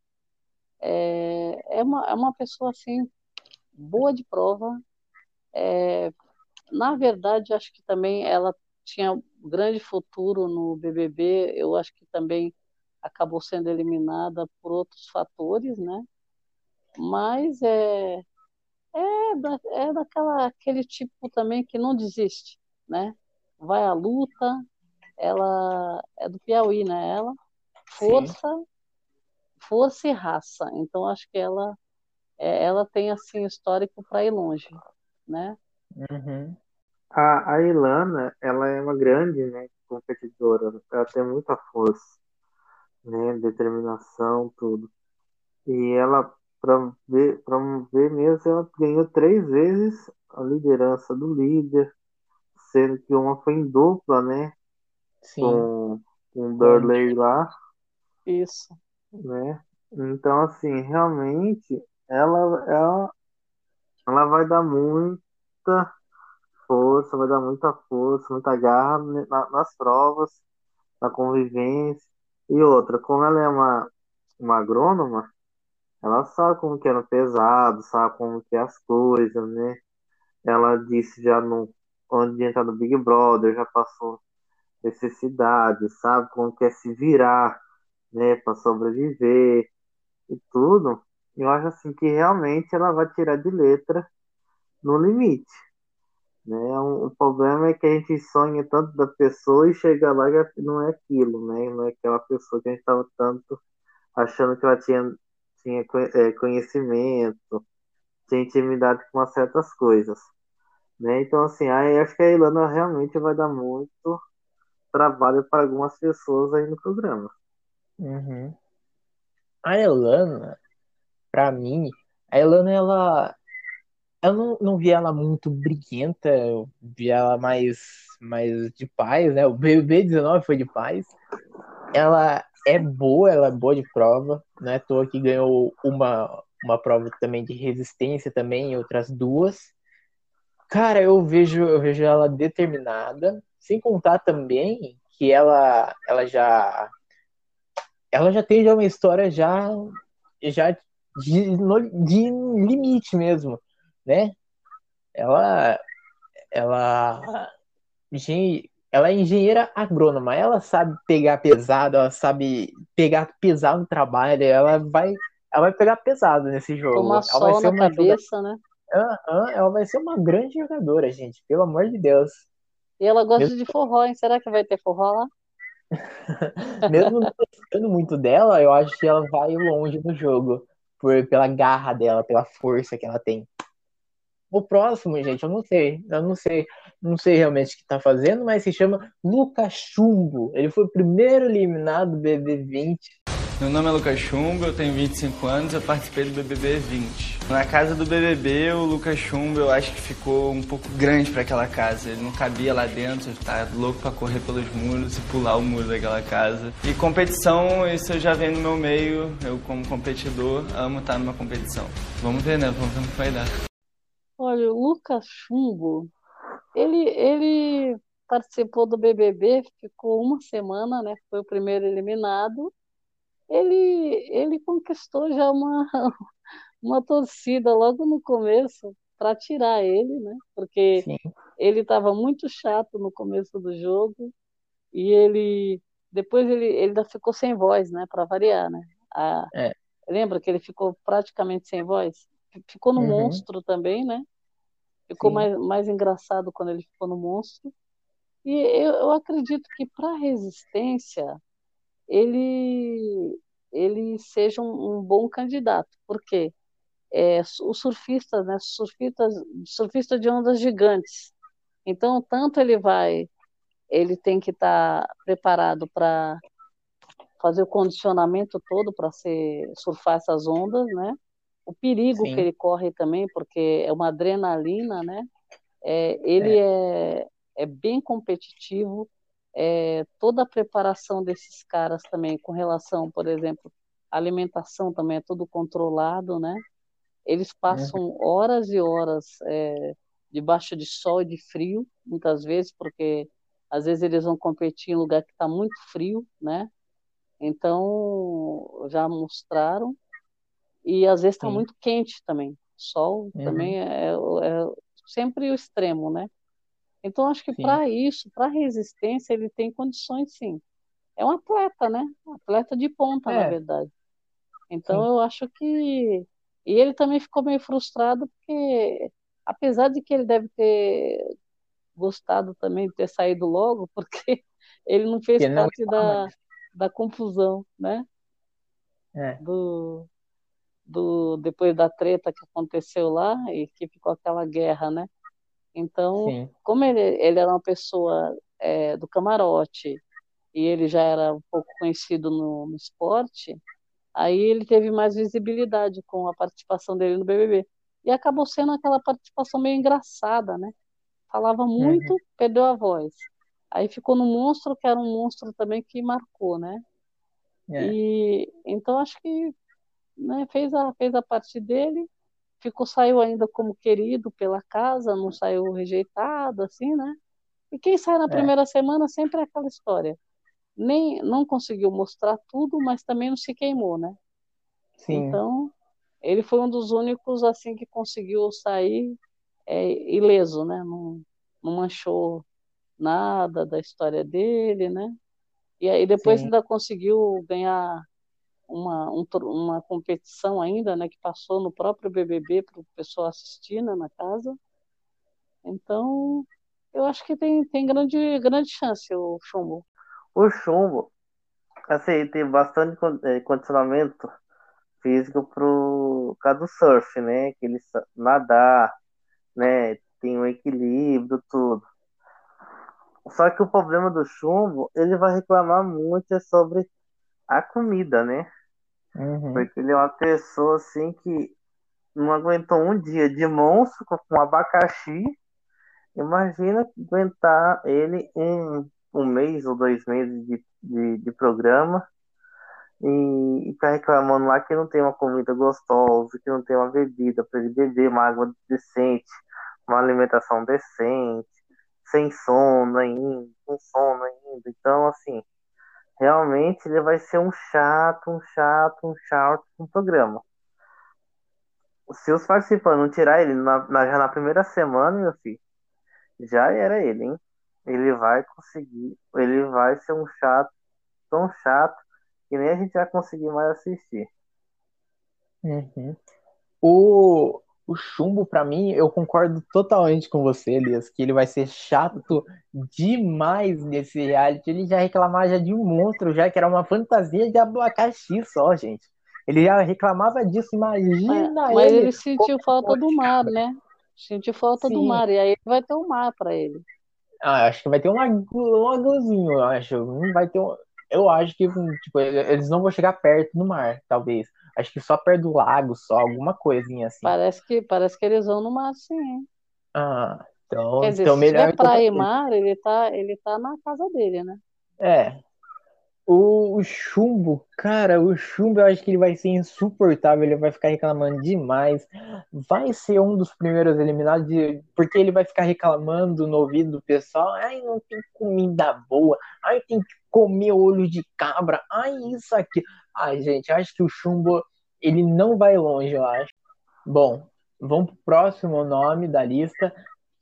É, é, uma, é uma pessoa, assim, boa de prova. É, na verdade, acho que também ela tinha grande futuro no BBB, eu acho que também acabou sendo eliminada por outros fatores, né? Mas é é, da, é daquela aquele tipo também que não desiste, né? Vai à luta, ela é do Piauí, né? Ela força, Sim. força e raça. Então acho que ela é, ela tem assim histórico para ir longe, né? Uhum. A, a Ilana, ela é uma grande, né, competidora. Ela tem muita força, né, determinação, tudo. E ela, para ver, para ver mesmo, ela ganhou três vezes a liderança do líder, sendo que uma foi em dupla, né? Sim. Com, com o Burley lá. Isso. Né? Então, assim, realmente, ela, ela, ela vai dar muita força, vai dar muita força, muita garra na, nas provas, na convivência. E outra, como ela é uma, uma agrônoma, ela sabe como que no pesado, sabe como que é as coisas, né? Ela disse já no, antes de entrar no Big Brother, já passou necessidade, sabe como que é se virar, né, para sobreviver e tudo. Eu acho assim que realmente ela vai tirar de letra no limite. Né? O problema é que a gente sonha tanto da pessoa e chega lá e não é aquilo, né? Não é aquela pessoa que a gente estava tanto achando que ela tinha, tinha é, conhecimento, tinha intimidade com certas coisas. Né? Então, assim, aí acho que a Ilana realmente vai dar muito trabalho para algumas pessoas aí no programa. Uhum. A Ilana, para mim, a Ilana, ela, eu não, não vi ela muito briguenta, eu vi ela mais, mais de paz, né? O BB19 foi de paz. Ela é boa, ela é boa de prova, né? Tô aqui ganhou uma, uma prova também de resistência também, outras duas. Cara, eu vejo, eu vejo ela determinada, sem contar também que ela, ela já ela já tem já uma história já já de, de limite mesmo né? Ela, ela, ela é engenheira agrônoma, ela sabe pegar pesado, ela sabe pegar pesado no trabalho, ela vai, ela vai pegar pesado nesse jogo. Tomar ela vai ser na cabeça, né? ela vai ser uma grande jogadora, gente, pelo amor de Deus. E ela gosta Mesmo... de forró, hein? Será que vai ter forró lá? Mesmo não gostando muito dela, eu acho que ela vai longe no jogo. Por, pela garra dela, pela força que ela tem. O próximo, gente, eu não sei. Eu não sei. Não sei realmente o que tá fazendo, mas se chama Lucas Chumbo. Ele foi o primeiro eliminado do BBB 20. Meu nome é Lucas Chumbo, eu tenho 25 anos, eu participei do BBB 20. Na casa do BBB, o Lucas Chumbo eu acho que ficou um pouco grande para aquela casa. Ele não cabia lá dentro, tá louco para correr pelos muros e pular o muro daquela casa. E competição, isso eu já venho no meu meio. Eu, como competidor, amo estar numa competição. Vamos ver, né? Vamos ver o que vai dar. Olha, o Lucas Chumbo, ele, ele participou do BBB, ficou uma semana, né? Foi o primeiro eliminado. Ele, ele conquistou já uma, uma torcida logo no começo para tirar ele, né? Porque Sim. ele estava muito chato no começo do jogo e ele depois ele, ele ainda ficou sem voz, né? Para variar, né? A, é. Lembra que ele ficou praticamente sem voz? Ficou no uhum. monstro também, né? Ficou mais, mais engraçado quando ele ficou no monstro. E eu, eu acredito que para resistência ele ele seja um, um bom candidato, porque é, os surfistas, né, surfistas, surfista de ondas gigantes. Então, tanto ele vai, ele tem que estar tá preparado para fazer o condicionamento todo para ser surfar essas ondas, né? O perigo Sim. que ele corre também, porque é uma adrenalina, né? É, ele é. é. É, bem competitivo, é, toda a preparação desses caras também, com relação, por exemplo, à alimentação também é tudo controlado, né? Eles passam uhum. horas e horas é, debaixo de sol e de frio, muitas vezes, porque às vezes eles vão competir em lugar que está muito frio, né? Então, já mostraram. E às vezes está muito quente também. Sol uhum. também é, é, sempre o extremo, né? Então, acho que para isso, para resistência, ele tem condições sim. É um atleta, né? Um atleta de ponta, é. na verdade. Então, sim. eu acho que. E ele também ficou meio frustrado, porque, apesar de que ele deve ter gostado também de ter saído logo, porque ele não fez não parte da, da confusão, né? É. Do, do, depois da treta que aconteceu lá e que ficou aquela guerra, né? Então, Sim. como ele, ele era uma pessoa é, do camarote e ele já era um pouco conhecido no, no esporte, aí ele teve mais visibilidade com a participação dele no BBB. E acabou sendo aquela participação meio engraçada, né? Falava muito, uhum. perdeu a voz. Aí ficou no monstro, que era um monstro também que marcou, né? É. E então acho que né, fez, a, fez a parte dele ficou saiu ainda como querido pela casa, não saiu rejeitado assim, né? E quem sai na é. primeira semana sempre é aquela história. Nem não conseguiu mostrar tudo, mas também não se queimou, né? Sim. Então, ele foi um dos únicos assim que conseguiu sair é, ileso, né? Não, não manchou nada da história dele, né? E aí depois Sim. ainda conseguiu ganhar uma, um, uma competição ainda, né, que passou no próprio BBB para o pessoal assistir né, na casa. Então, eu acho que tem, tem grande, grande chance o chumbo. O chumbo, assim, tem bastante eh, condicionamento físico pro caso do surf, né? Que ele nadar, né? Tem um equilíbrio, tudo. Só que o problema do chumbo, ele vai reclamar muito sobre a comida, né? Uhum. Porque ele é uma pessoa assim que não aguentou um dia de monstro com abacaxi. Imagina aguentar ele um, um mês ou dois meses de, de, de programa e, e tá reclamando lá que não tem uma comida gostosa, que não tem uma bebida para ele beber, uma água decente, uma alimentação decente, sem sono ainda, com sono ainda. Então, assim, realmente ele vai ser um chato, um chato, um chato no programa. Se os participantes não tirar ele na, na, já na primeira semana, meu filho, já era ele, hein? Ele vai conseguir, ele vai ser um chato, tão chato, que nem a gente vai conseguir mais assistir. Uhum. O, o chumbo, para mim, eu concordo totalmente com você, Elias, que ele vai ser chato demais nesse reality. Ele já reclamava já de um monstro, já que era uma fantasia de abacaxi só, gente. Ele já reclamava disso, imagina mas, mas ele. sentiu falta do mar, né? Sentiu falta Sim. do mar, e aí vai ter um mar para ele. Ah, acho que vai ter um, lagozinho, eu acho. Vai ter um... Eu acho que tipo, eles não vão chegar perto do mar, talvez. Acho que só perto do lago, só alguma coisinha assim. Parece que, parece que eles vão no mar, sim. Ah, então, Quer dizer, então se melhor. tiver praia e mar, ele tá, ele tá na casa dele, né? É. O, o chumbo, cara, o chumbo eu acho que ele vai ser insuportável, ele vai ficar reclamando demais. Vai ser um dos primeiros eliminados, de, porque ele vai ficar reclamando no ouvido do pessoal. Ai, não tem comida boa. Ai, tem que comer olho de cabra. Ai, isso aqui. Ai, gente, acho que o chumbo ele não vai longe, eu acho. Bom, vamos pro próximo nome da lista,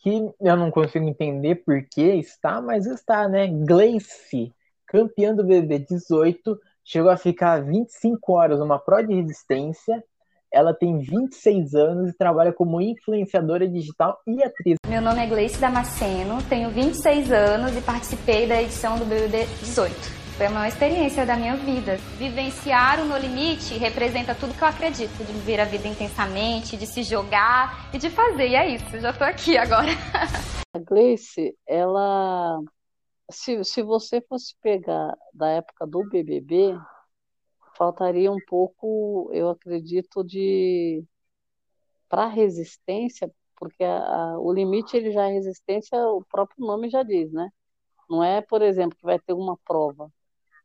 que eu não consigo entender por que está, mas está, né? Gleice, campeã do BBB 18, chegou a ficar 25 horas numa prova de resistência. Ela tem 26 anos e trabalha como influenciadora digital e atriz. Meu nome é Gleice Damasceno, tenho 26 anos e participei da edição do BBB 18. Foi a maior experiência da minha vida. Vivenciar o No Limite representa tudo que eu acredito, de viver a vida intensamente, de se jogar e de fazer. E é isso, já tô aqui agora. A Gleice, ela. Se, se você fosse pegar da época do BBB, faltaria um pouco, eu acredito, de. Para resistência, porque a, a, o limite ele já é resistência, o próprio nome já diz, né? Não é, por exemplo, que vai ter uma prova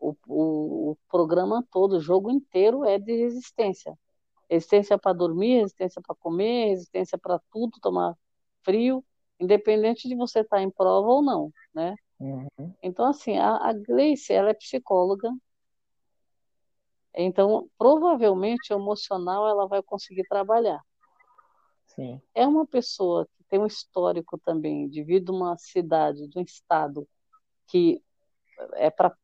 o, o, o programa todo, o jogo inteiro é de resistência. Resistência para dormir, resistência para comer, resistência para tudo, tomar frio, independente de você estar tá em prova ou não, né? Uhum. Então, assim, a, a Gleice, ela é psicóloga, então, provavelmente, emocional ela vai conseguir trabalhar. Sim. É uma pessoa que tem um histórico também, devido a uma cidade, de um estado que é para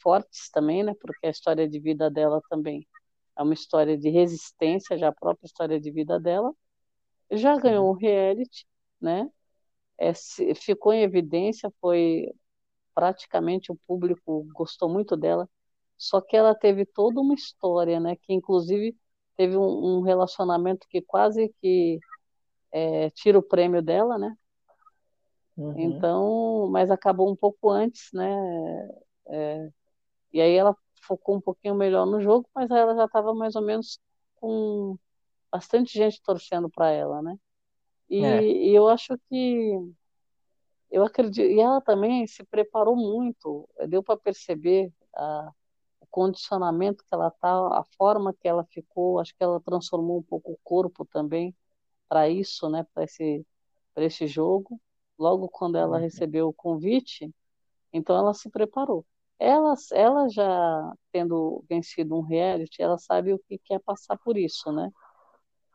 fortes também, né? Porque a história de vida dela também é uma história de resistência, já a própria história de vida dela. Já ganhou um reality, né? É, ficou em evidência, foi praticamente o público gostou muito dela. Só que ela teve toda uma história, né? Que inclusive teve um, um relacionamento que quase que é, tira o prêmio dela, né? Uhum. Então, mas acabou um pouco antes, né? É, e aí ela focou um pouquinho melhor no jogo, mas ela já estava mais ou menos com bastante gente torcendo para ela, né? E, é. e, eu acho que eu acredito e ela também se preparou muito, deu para perceber a, o condicionamento que ela tá, a forma que ela ficou, acho que ela transformou um pouco o corpo também para isso, né? Para esse para esse jogo. Logo quando ela uhum. recebeu o convite, então ela se preparou. Ela, ela já tendo vencido um reality, ela sabe o que quer passar por isso, né?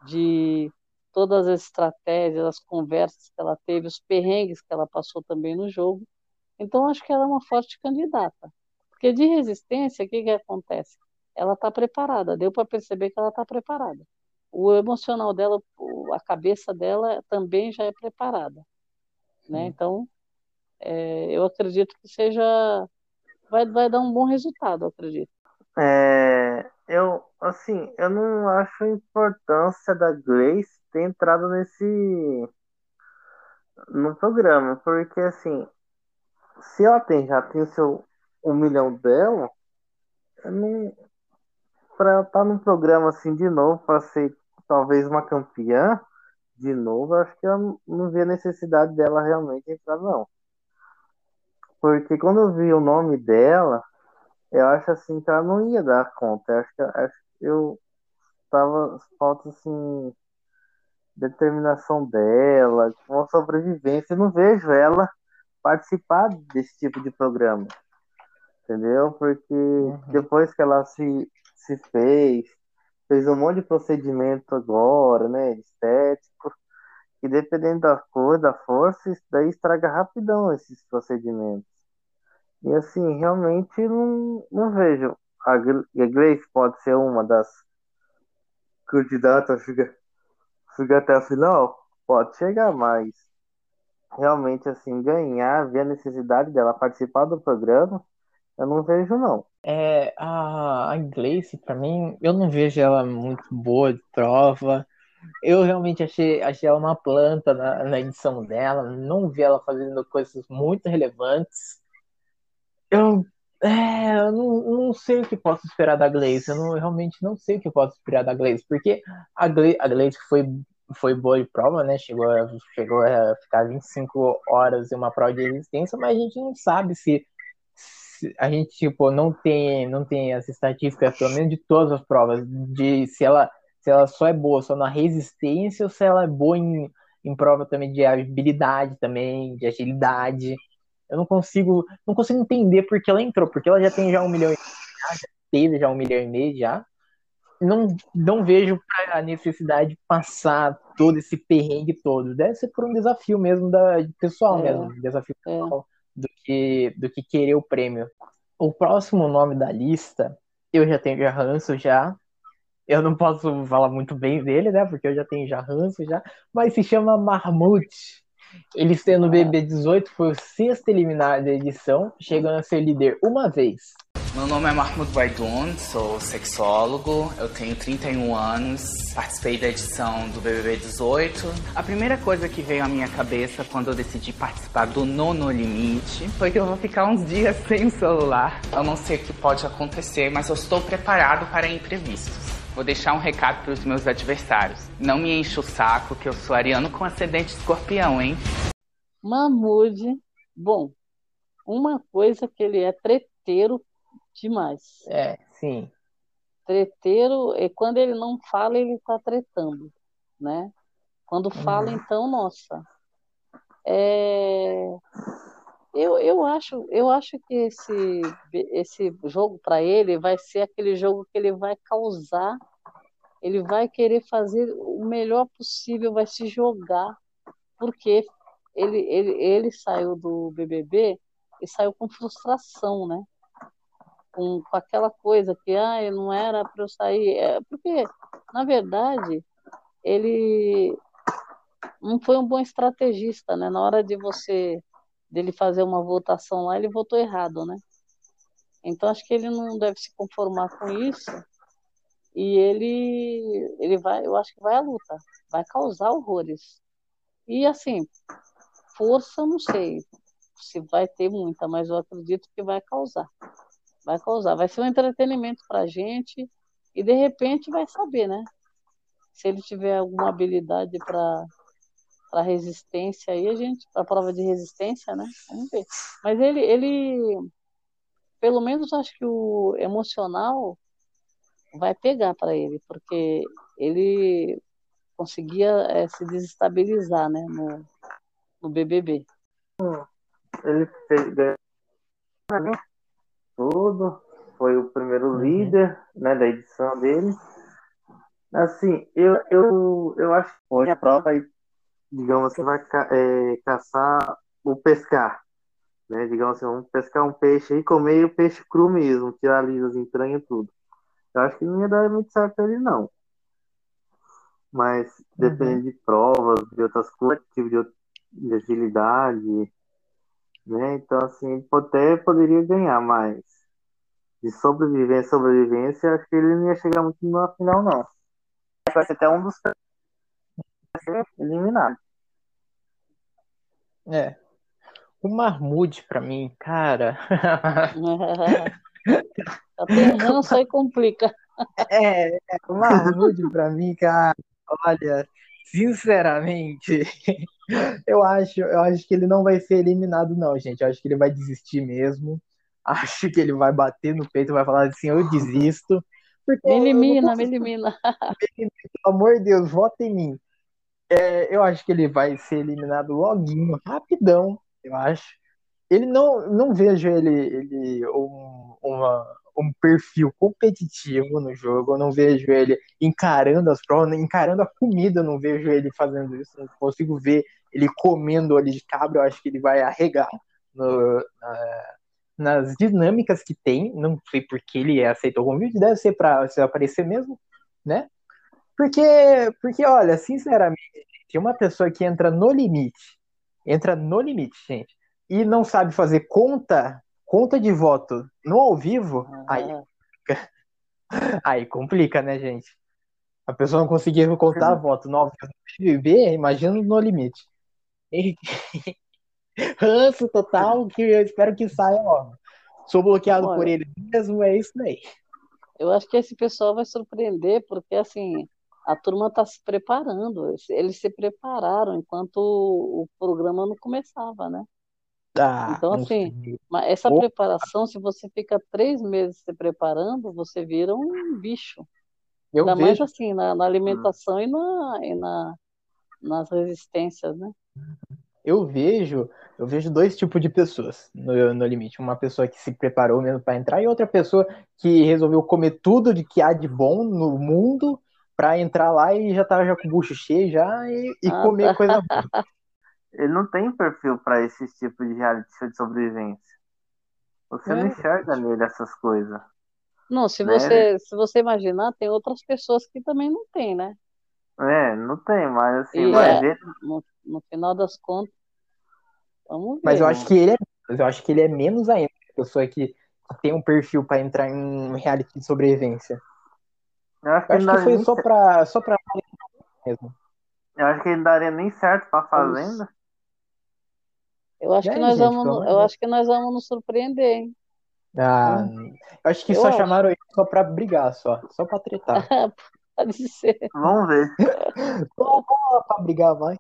De todas as estratégias, as conversas que ela teve, os perrengues que ela passou também no jogo. Então, acho que ela é uma forte candidata. Porque de resistência, o que, que acontece? Ela está preparada, deu para perceber que ela está preparada. O emocional dela, a cabeça dela também já é preparada. Né? Então, é, eu acredito que seja vai, vai dar um bom resultado, acredito. É, eu, assim, eu não acho a importância da Grace ter entrado nesse no programa, porque assim, se ela tem, já tem o seu um milhão dela, eu não para estar tá num programa assim de novo para ser talvez uma campeã de novo, acho que eu não vi a necessidade dela realmente entrar não. Porque quando eu vi o nome dela, eu acho assim que ela não ia dar conta. Eu acho que, acho que eu tava falta assim determinação dela, uma sobrevivência. Eu não vejo ela participar desse tipo de programa. Entendeu? Porque uhum. depois que ela se, se fez, fez um monte de procedimento agora, né? Estético. E dependendo da cor, da força, isso daí estraga rapidão esses procedimentos. E assim, realmente não, não vejo. A, a Grace pode ser uma das candidatas a chegar, chegar até a final? Pode chegar, mas realmente assim, ganhar, ver a necessidade dela participar do programa, eu não vejo não. É, a, a Gleice, para mim, eu não vejo ela muito boa de prova. Eu realmente achei, achei ela uma planta na, na edição dela, não vi ela fazendo coisas muito relevantes. Eu, é, eu não, não, sei o que posso esperar da Glaze. Eu, não, eu realmente não sei o que posso esperar da Glaze, porque a Glaze, a Glaze foi, foi boa de prova, né? Chegou a, chegou a ficar 25 horas em uma prova de resistência, mas a gente não sabe se, se a gente tipo não tem não tem as estatísticas pelo menos de todas as provas de se ela se ela só é boa só na resistência ou se ela é boa em, em prova também de habilidade também de agilidade eu não consigo, não consigo entender porque ela entrou, porque ela já tem já um milhão e meio, já teve já um milhão e meio já. Não, não vejo a necessidade de passar todo esse perrengue todo. Deve ser por um desafio mesmo da, pessoal é, mesmo, desafio é. pessoal, do, que, do que querer o prêmio. O próximo nome da lista, eu já tenho já ranço já. Eu não posso falar muito bem dele, né? Porque eu já tenho já ranço já. Mas se chama Marmute. Ele sendo BB18 foi o sexto eliminado da edição, chegando a ser líder uma vez. Meu nome é Mahmoud Baidoun, sou sexólogo, eu tenho 31 anos, participei da edição do BBB 18. A primeira coisa que veio à minha cabeça quando eu decidi participar do Nono Limite foi que eu vou ficar uns dias sem o celular. Eu não sei o que pode acontecer, mas eu estou preparado para imprevistos. Vou deixar um recado para os meus adversários. Não me enche o saco que eu sou ariano com ascendente escorpião, hein? Mamude, bom, uma coisa que ele é treteiro demais. É, sim. Treteiro, e quando ele não fala, ele está tretando, né? Quando fala, uhum. então, nossa. É... Eu, eu, acho, eu acho que esse, esse jogo para ele vai ser aquele jogo que ele vai causar, ele vai querer fazer o melhor possível, vai se jogar porque ele, ele, ele saiu do BBB e saiu com frustração, né? Com, com aquela coisa que ah, não era para eu sair. É, porque, na verdade, ele não foi um bom estrategista, né? Na hora de você dele fazer uma votação lá, ele votou errado, né? Então acho que ele não deve se conformar com isso e ele ele vai, eu acho que vai à luta, vai causar horrores. E assim, força não sei se vai ter muita, mas eu acredito que vai causar. Vai causar, vai ser um entretenimento para a gente e de repente vai saber, né? Se ele tiver alguma habilidade para para resistência aí a gente para prova de resistência né? Vamos ver. Mas ele ele pelo menos acho que o emocional vai pegar para ele porque ele conseguia é, se desestabilizar né no, no BBB ele fez tudo foi o primeiro uhum. líder né da edição dele. Assim eu eu eu acho que hoje a prova aí digamos, você vai é, caçar ou pescar, né? Digamos assim, vamos pescar um peixe e comer o peixe cru mesmo, tirar ali as entranhas e tudo. Eu acho que não ia dar muito certo ele, não. Mas uhum. dependendo de provas, de outras coisas, tipo de, de agilidade, né? Então, assim, até poderia ganhar, mas de sobrevivência, sobrevivência, acho que ele não ia chegar muito na final, não. Vai ser até um dos ser eliminado. É. O Marmude, pra mim, cara. Até não sai complica. É, é, o Marmude, pra mim, cara, olha, sinceramente, eu acho, eu acho que ele não vai ser eliminado, não, gente. Eu acho que ele vai desistir mesmo. Acho que ele vai bater no peito e vai falar assim: eu desisto. Porque me elimina, me elimina. Pelo amor de Deus, vota em mim. É, eu acho que ele vai ser eliminado loguinho, rapidão, eu acho. Ele não, não vejo ele, ele um, uma, um perfil competitivo no jogo, eu não vejo ele encarando as provas, encarando a comida, eu não vejo ele fazendo isso, não consigo ver ele comendo ali de cabra, eu acho que ele vai arregar no, na, nas dinâmicas que tem, não sei porque ele aceitou o convite, deve ser para aparecer mesmo, né? Porque, porque, olha, sinceramente, tem uma pessoa que entra no limite, entra no limite, gente, e não sabe fazer conta, conta de voto no ao vivo, uhum. aí, aí complica, né, gente? A pessoa não conseguir contar uhum. voto no ao vivo no BBB, imagina no limite. Ranço total, que eu espero que saia logo. Sou bloqueado Olha, por ele mesmo, é isso aí. Eu acho que esse pessoal vai surpreender, porque assim, a turma está se preparando, eles se prepararam enquanto o programa não começava, né? Ah, então, assim, essa Opa. preparação, se você fica três meses se preparando, você vira um bicho. Eu Ainda vejo. mais assim, na, na alimentação e, na, e na, nas resistências, né? Eu vejo, eu vejo dois tipos de pessoas no, no limite. Uma pessoa que se preparou mesmo para entrar e outra pessoa que resolveu comer tudo de que há de bom no mundo pra entrar lá e já tava já com o bucho cheio já e, e ah, comer tá. coisa boa. Ele não tem perfil para esse tipo de reality show de sobrevivência. Você é. não enxerga nele essas coisas. Não, se né? você se você imaginar, tem outras pessoas que também não tem, né? É, não tem, mas assim, e vai é, ver. No, no, final das contas, vamos ver. Mas eu acho que ele é, eu acho que ele é menos ainda, pessoa que tem um perfil para entrar em reality de sobrevivência. Eu acho que, acho que foi só pra, só pra mesmo. Eu acho que ele daria nem certo pra fazenda. Eu acho, que nós gente, vamos, eu acho que nós vamos nos surpreender, hein? Ah, eu acho que eu só acho. chamaram ele só pra brigar, só. Só pra tretar. Pode ser. Vamos ver. Vamos lá pra brigar, vai.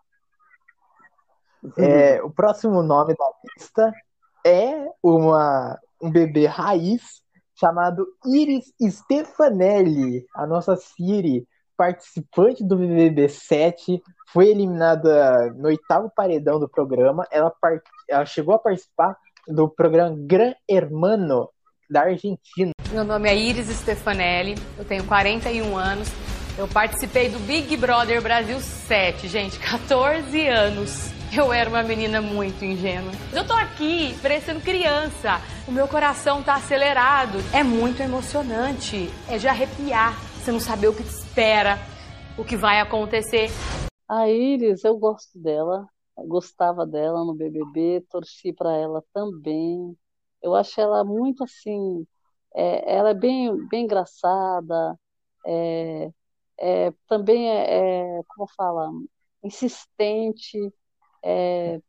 É, o próximo nome da lista é uma, um bebê raiz chamado Iris Stefanelli, a nossa Siri, participante do BBB 7, foi eliminada no oitavo paredão do programa. Ela, part... ela chegou a participar do programa Gran Hermano da Argentina. Meu nome é Iris Stefanelli, eu tenho 41 anos, Eu participei do Big Brother Brasil 7, gente, 14 anos. Eu era uma menina muito ingênua. Eu tô aqui parecendo criança. O meu coração tá acelerado. É muito emocionante. É de arrepiar. Você não saber o que te espera, o que vai acontecer. A Iris, eu gosto dela. Eu gostava dela no BBB, torci para ela também. Eu acho ela muito assim. É, ela é bem, bem engraçada. É, é, também é, é, como fala, insistente é,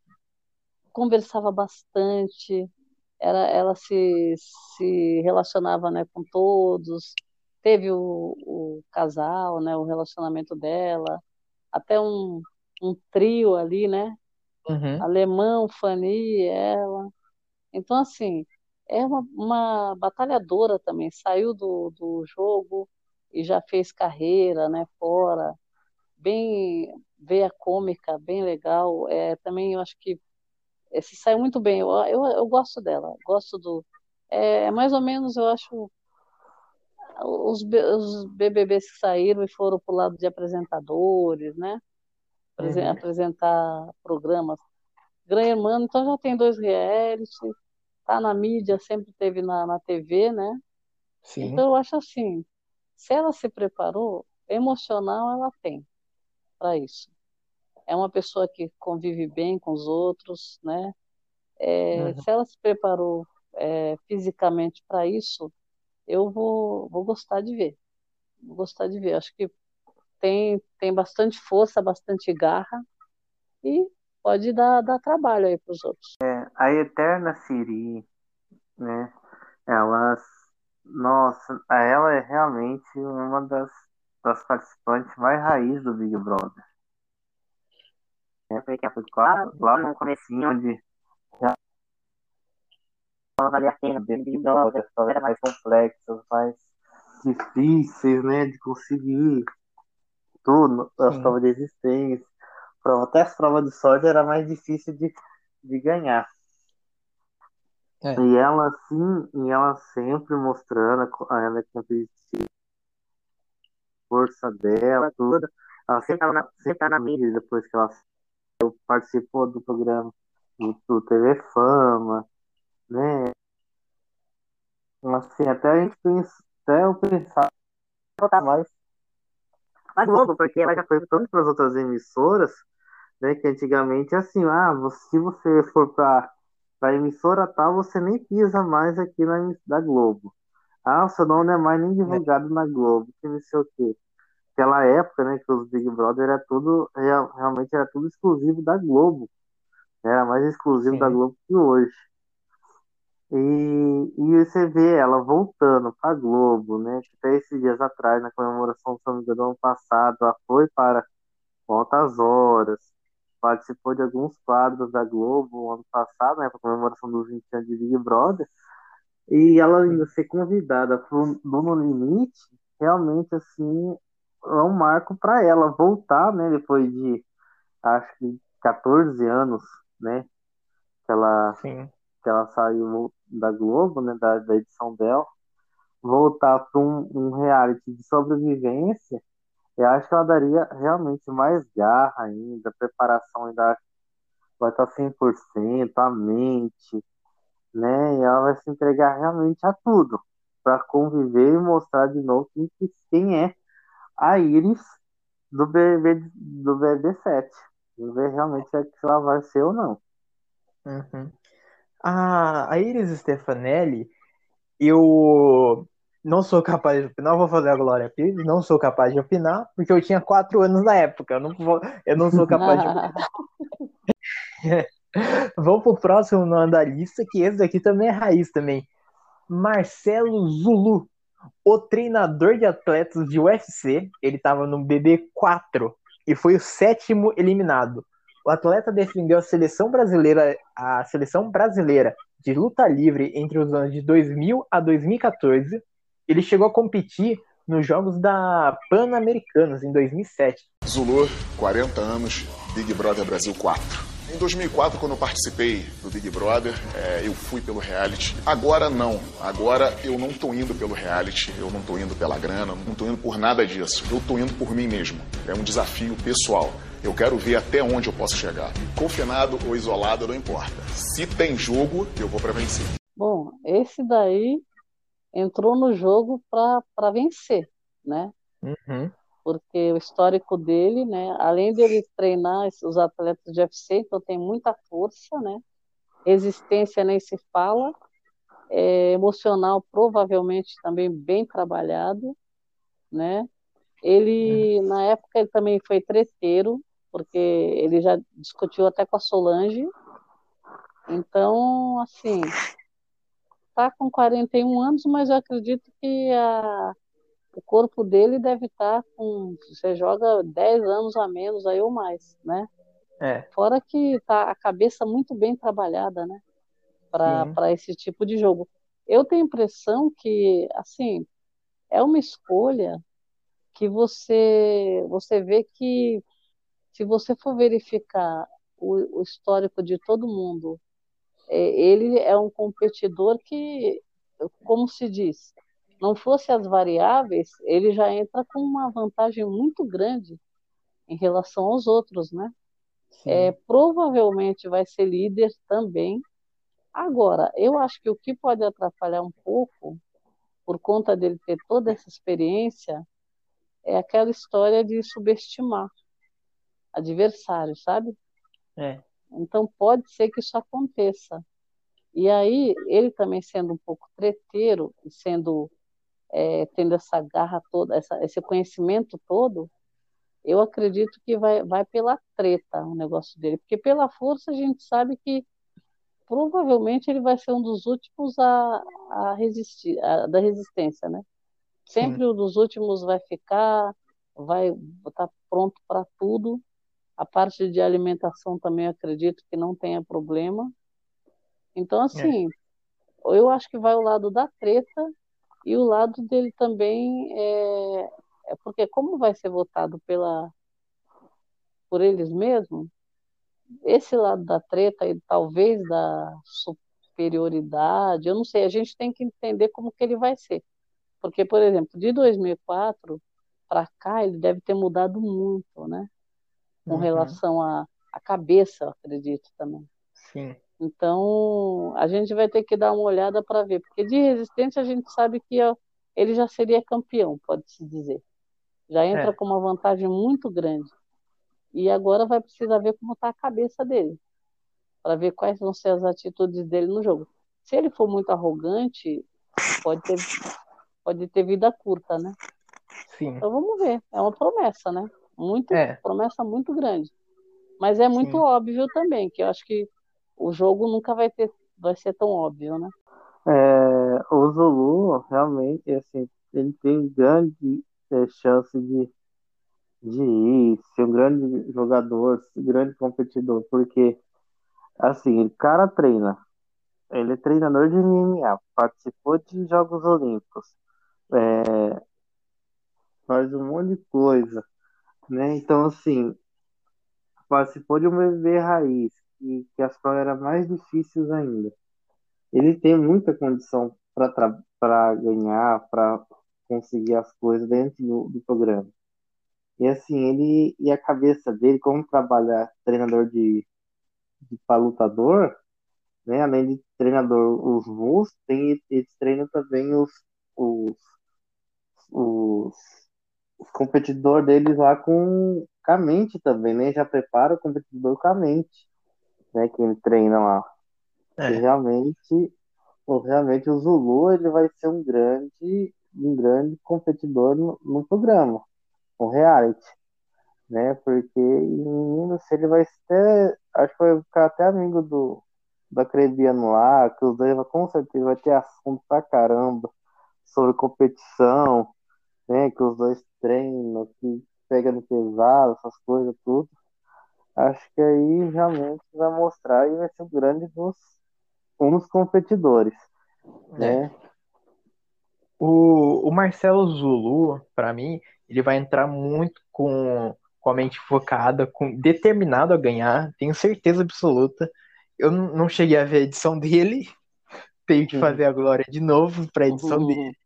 conversava bastante, ela, ela se, se relacionava né, com todos, teve o, o casal, né, o relacionamento dela, até um, um trio ali, né? Uhum. Alemão, Fanny, ela. Então, assim, é uma, uma batalhadora também, saiu do, do jogo e já fez carreira, né, fora, bem veia cômica, bem legal. É, também eu acho que é, se saiu muito bem. Eu, eu, eu gosto dela, gosto do. É, mais ou menos, eu acho. Os, os BBBs que saíram e foram para o lado de apresentadores, né? Uhum. Apresentar programas. Gran Hermano, então já tem dois reality, tá na mídia, sempre teve na, na TV, né? Sim. Então eu acho assim, se ela se preparou, emocional ela tem para isso. É uma pessoa que convive bem com os outros, né? É, uhum. Se ela se preparou é, fisicamente para isso, eu vou, vou gostar de ver. Vou gostar de ver. Acho que tem, tem bastante força, bastante garra e pode dar, dar trabalho aí para os outros. É, a Eterna Siri, né? Ela, nossa, ela é realmente uma das das participantes mais raiz do Big Brother. É, porque foi claro, lá no comecinho onde já não valia a pena Big Brother, as provas eram mais complexas, mais difíceis, né, de conseguir tudo, as Sim. provas de existência, até as provas de sorte era mais difícil de, de ganhar. É. E ela, assim, e ela sempre mostrando, ela é competitiva, força dela, tudo. Ela sempre tá na, sempre tá na mídia depois que ela participou do programa do, do TV Fama, né? Assim, até a gente pensa, até eu pensar voltar mais mais logo, porque ela já foi tanto para as outras emissoras, né? Que antigamente assim, ah, se você for para a emissora tal, você nem pisa mais aqui na da Globo. Ah, o seu nome não é mais nem divulgado na Globo, que não sei o quê. Aquela época, né, que os Big Brother era tudo, realmente era tudo exclusivo da Globo. Era mais exclusivo Sim. da Globo que hoje. E, e você vê ela voltando para a Globo, né? Até esses dias atrás, na comemoração do ano passado, ela foi para Altas Horas, participou de alguns quadros da Globo ano passado, né? Para comemoração dos 20 anos de Big Brother. E ela ainda ser convidada para o No Limite, realmente, assim, é um marco para ela voltar, né? Depois de, acho que 14 anos, né? Que ela, Sim. que ela saiu da Globo, né? Da, da edição dela. Voltar para um, um reality de sobrevivência, eu acho que ela daria realmente mais garra ainda, preparação ainda vai estar 100%, a mente, né? E ela vai se entregar realmente a tudo para conviver e mostrar de novo quem, quem é a Iris do BB do BB7. Vamos ver realmente se ela vai ser ou não. Uhum. A, a Iris Stefanelli, eu não sou capaz de opinar, vou fazer a Glória Pires, não sou capaz de opinar, porque eu tinha quatro anos na época, eu não, vou, eu não sou capaz de opinar. Vamos pro próximo no andalista, que esse daqui também é raiz também. Marcelo Zulu, o treinador de atletas de UFC, ele estava no BB4 e foi o sétimo eliminado. O atleta defendeu a seleção brasileira, a seleção brasileira de luta livre entre os anos de 2000 a 2014. Ele chegou a competir nos Jogos da Pan-Americanos em 2007. Zulu, 40 anos, Big Brother Brasil 4. Em 2004, quando eu participei do Big Brother, é, eu fui pelo reality. Agora não. Agora eu não tô indo pelo reality, eu não tô indo pela grana, não tô indo por nada disso. Eu tô indo por mim mesmo. É um desafio pessoal. Eu quero ver até onde eu posso chegar. Confinado ou isolado, não importa. Se tem jogo, eu vou para vencer. Bom, esse daí entrou no jogo para vencer, né? Uhum. Porque o histórico dele, né? Além dele treinar os atletas de UFC, então tem muita força, né? Resistência nem se fala. É, emocional provavelmente também bem trabalhado, né? Ele, Uhum. na época, ele também foi treteiro, porque ele já discutiu até com a Solange. Então, assim, tá com 41 anos, mas eu acredito que a, o corpo dele deve estar com. Você joga 10 anos a menos aí ou mais, né? É. Fora que tá a cabeça muito bem trabalhada, né? Para esse tipo de jogo. Eu tenho a impressão que, assim, é uma escolha que você você vê que se você for verificar o, o histórico de todo mundo, é, ele é um competidor que, como se diz, não fosse as variáveis, ele já entra com uma vantagem muito grande em relação aos outros, né? É, provavelmente vai ser líder também. Agora, eu acho que o que pode atrapalhar um pouco, por conta dele ter toda essa experiência, é aquela história de subestimar adversário, sabe? É. Então pode ser que isso aconteça. E aí, ele também sendo um pouco treteiro, e sendo, é, tendo essa garra toda, essa, esse conhecimento todo, eu acredito que vai, vai pela treta o negócio dele. Porque pela força a gente sabe que provavelmente ele vai ser um dos últimos a, a resistir, a, da resistência, né? Sempre um dos últimos vai ficar, vai estar pronto para tudo. A parte de alimentação também acredito que não tenha problema. Então, assim, eu acho que vai o lado da treta e o lado dele também é, é porque como vai ser votado pela por eles mesmos, esse lado da treta e talvez da superioridade, eu não sei, a gente tem que entender como que ele vai ser. Porque, por exemplo, de 2004 para cá, ele deve ter mudado muito, né? Com Uhum. relação à à cabeça, eu acredito também. Sim. Então, a gente vai ter que dar uma olhada para ver, porque de resistência a gente sabe que ele já seria campeão, pode-se dizer. Já entra É. com uma vantagem muito grande. E agora vai precisar ver como está a cabeça dele, para ver quais vão ser as atitudes dele no jogo. Se ele for muito arrogante, pode ter, pode ter vida curta, né? Sim. Então vamos ver. É uma promessa, né? Muito, É. promessa muito grande. Mas é muito Sim. óbvio também, que eu acho que o jogo nunca vai ter, vai ser tão óbvio, né? É, o Zulu, realmente, assim, ele tem grande é, chance de, de ir, ser um grande jogador, um grande competidor, porque, assim, o cara treina, ele é treinador de MMA, participou de Jogos Olímpicos, é, faz um monte de coisa, né? Então, assim, participou de um bebê raiz, que, que as provas eram mais difíceis ainda. Ele tem muita condição para ganhar, para conseguir as coisas dentro do, do programa. E assim, ele e a cabeça dele, como trabalhar treinador de, de para lutador, né? Além de treinador os músculos, tem eles treinam também os os, os, os competidores deles lá com, com a mente também, né? Já prepara o competidor com a mente, né? Que ele treina lá. É. Realmente, o- realmente o Zulu ele vai ser um grande, um grande competidor no, no programa, no reality, né? Porque menino, se ele vai ter, acho que vai ficar até amigo do da Crebiano lá, que os dois com certeza vai ter assunto pra caramba sobre competição, né? Que os dois treinam, que pega no pesado, essas coisas tudo. Acho que aí realmente vai mostrar e vai ser um grande dos um dos competidores, né? O, o Marcelo Zulu, para mim, ele vai entrar muito com com a mente focada, com determinado a ganhar, tenho certeza absoluta. Eu não cheguei a ver a edição dele, tenho que fazer a glória de novo para a edição uhum. dele.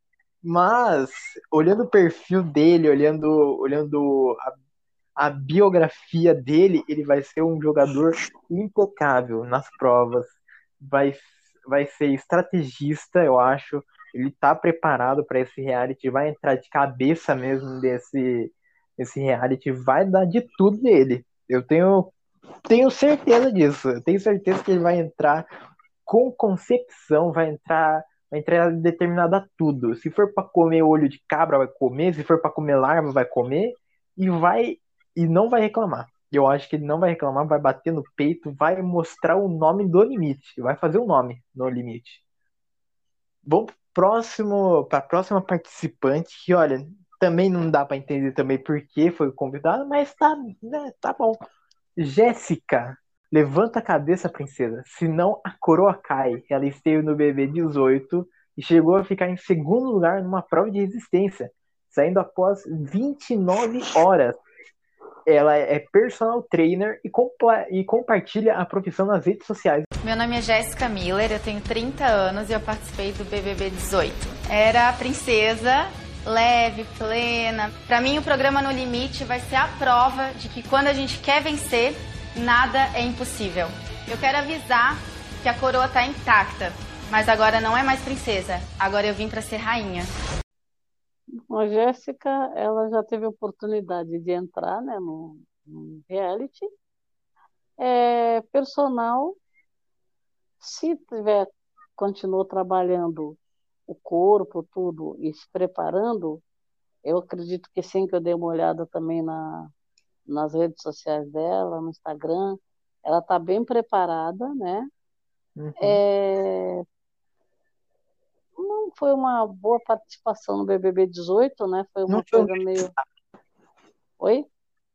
Mas, olhando o perfil dele, olhando, olhando a, a, biografia dele, ele vai ser um jogador impecável nas provas. Vai, vai ser estrategista, eu acho. Ele está preparado para esse reality, vai entrar de cabeça mesmo desse, desse reality, vai dar de tudo dele. Eu tenho, tenho certeza disso. Eu tenho certeza que ele vai entrar com concepção, vai entrar vai entrar determinada a tudo. Se for para comer olho de cabra, vai comer. Se for para comer larva, vai comer. E vai e não vai reclamar. Eu acho que ele não vai reclamar, vai bater no peito, vai mostrar o nome do limite, vai fazer o nome no limite. Vamos próximo para a próxima participante, que olha, também não dá para entender também por que foi convidada, mas tá, né, tá bom. Jéssica, Levanta a cabeça, princesa, senão a coroa cai. Ela esteve no BB 18 e chegou a ficar em segundo lugar numa prova de resistência, saindo após 29 horas. Ela é personal trainer e, compa e compartilha a profissão nas redes sociais. Meu nome é Jéssica Miller, eu tenho 30 anos e eu participei do BBB 18. Era a princesa leve, plena. Para mim, o programa No Limite vai ser a prova de que quando a gente quer vencer, nada é impossível. Eu quero avisar que a coroa tá intacta, mas agora não é mais princesa. Agora eu vim para ser rainha. A Jéssica, ela já teve oportunidade de entrar, né, no, no reality. É, personal, se tiver continuou trabalhando o corpo, tudo e se preparando, eu acredito que sim, que eu dei uma olhada também na, nas redes sociais dela, no Instagram. Ela está bem preparada, né? Uhum. É... Não foi uma boa participação no BBB 18, né? Foi uma não coisa foi um meio. Oi?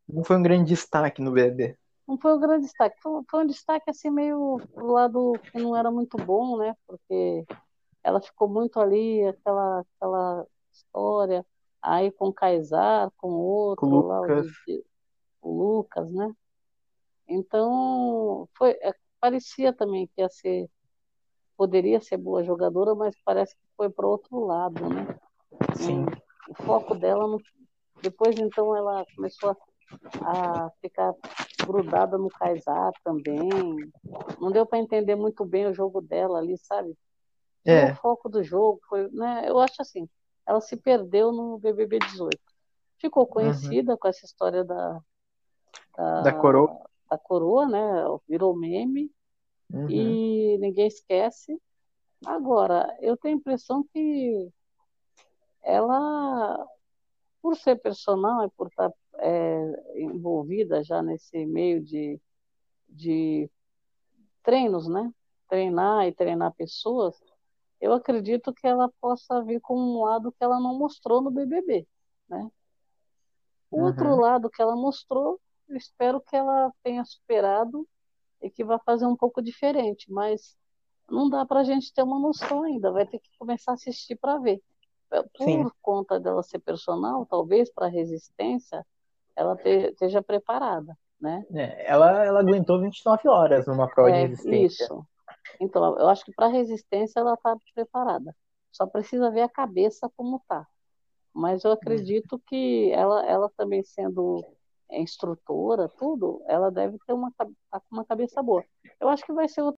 Não foi um grande destaque no BBB. Não foi um grande destaque. Foi, foi um destaque assim meio do lado que não era muito bom, né? Porque ela ficou muito ali, aquela, aquela história, aí com o Kaysar, com outro, com lá, o, o Lucas, né? Então, foi, é, parecia também que ia ser, poderia ser boa jogadora, mas parece que foi para outro lado, né? Sim. O, foco dela, no, depois então ela começou a, a ficar grudada no Kaysar também. Não deu para entender muito bem o jogo dela ali, sabe? É. O foco do jogo foi, né? Eu acho assim, ela se perdeu no BBB 18. Ficou uhum. conhecida uhum. com essa história da, da, da coroa. Da coroa, né? Virou meme uhum. e ninguém esquece. Agora, eu tenho a impressão que ela, por ser personal e por estar é, envolvida já nesse meio de, de treinos, né? Treinar e treinar pessoas, eu acredito que ela possa vir com um lado que ela não mostrou no BBB, né? O outro uhum. lado que ela mostrou eu espero que ela tenha superado e que vá fazer um pouco diferente, mas não dá para a gente ter uma noção ainda, vai ter que começar a assistir para ver. Por Sim. conta dela ser personal, talvez para resistência, ela esteja preparada, né? É, ela, ela aguentou 29 horas numa prova é, de resistência. Isso. Então, eu acho que para resistência ela está preparada. Só precisa ver a cabeça como está. Mas eu acredito que ela, ela também sendo instrutora, tudo, ela deve ter uma, tá uma cabeça boa. Eu acho que vai ser o...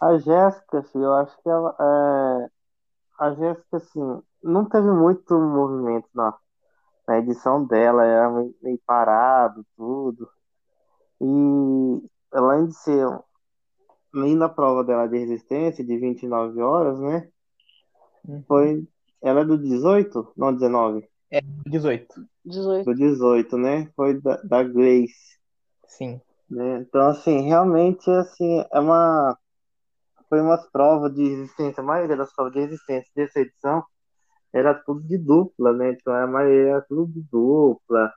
A Jéssica, assim, eu acho que ela. É... A Jéssica, assim, não teve muito movimento na, na edição dela, era meio, meio parado, tudo. E além de ser meio na prova dela de resistência, de 29 horas, né? Uhum. Foi. Ela é do 18? Não, 19. É, 18. 18. Do 18, né? Foi da, da Grace. Sim. Né? Então, assim, realmente, assim, é uma... Foi umas provas de resistência, a maioria das provas de resistência dessa edição era tudo de dupla, né? Então, a maioria era tudo de dupla.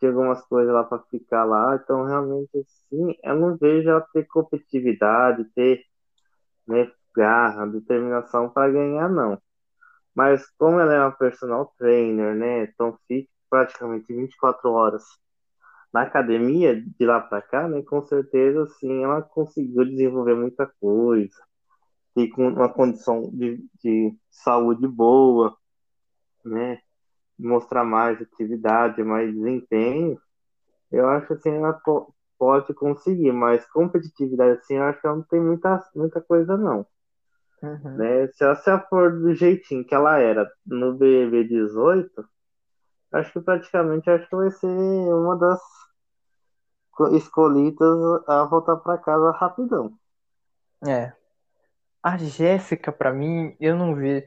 Tinha algumas coisas lá para ficar lá. Então, realmente, assim, eu não vejo ela ter competitividade, ter né, garra, determinação para ganhar, não. Mas como ela é uma personal trainer, né? Então fica praticamente 24 horas na academia, de lá para cá, né, com certeza, assim, ela conseguiu desenvolver muita coisa, e com uma condição de, de saúde boa, né, mostrar mais atividade, mais desempenho, eu acho assim, ela pode conseguir, mas competitividade assim, eu acho que ela não tem muita, muita coisa não. Uhum. Né? Se ela, se for do jeitinho que ela era no BB 18, acho que praticamente acho que vai ser uma das escolhidas a voltar para casa rapidão. É. A Jéssica, para mim, eu não vi.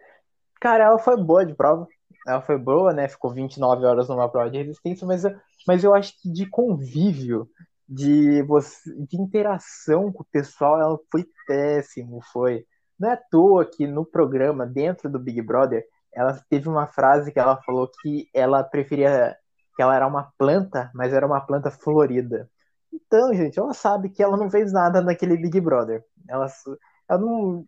Cara, ela foi boa de prova. Ela foi boa, né? Ficou 29 horas numa prova de resistência, mas eu, mas eu acho que de convívio, de, você, de interação com o pessoal, ela foi péssimo, foi. Não é à toa que no programa, dentro do Big Brother, ela teve uma frase que ela falou que ela preferia que ela era uma planta, mas era uma planta florida. Então, gente, ela sabe que ela não fez nada naquele Big Brother. Ela, ela não.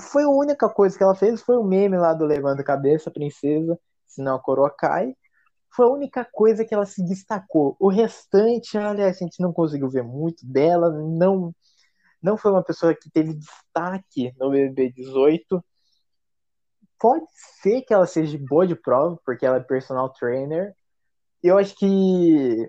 Foi a única coisa que ela fez, foi o meme lá do Levanta a Cabeça, Princesa, senão a coroa cai. Foi a única coisa que ela se destacou. O restante, aliás, a gente não conseguiu ver muito dela, não não foi uma pessoa que teve destaque no BBB 18. Pode ser que ela seja boa de prova, porque ela é personal trainer. Eu acho que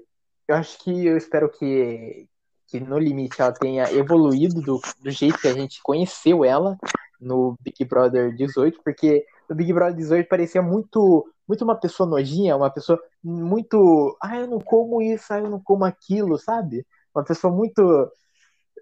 eu acho que eu espero que, que no limite ela tenha evoluído do, do jeito que a gente conheceu ela no Big Brother 18, porque no Big Brother 18 parecia muito muito uma pessoa nojinha, uma pessoa muito, ah, eu não como isso, ah, eu não como aquilo, sabe? Uma pessoa muito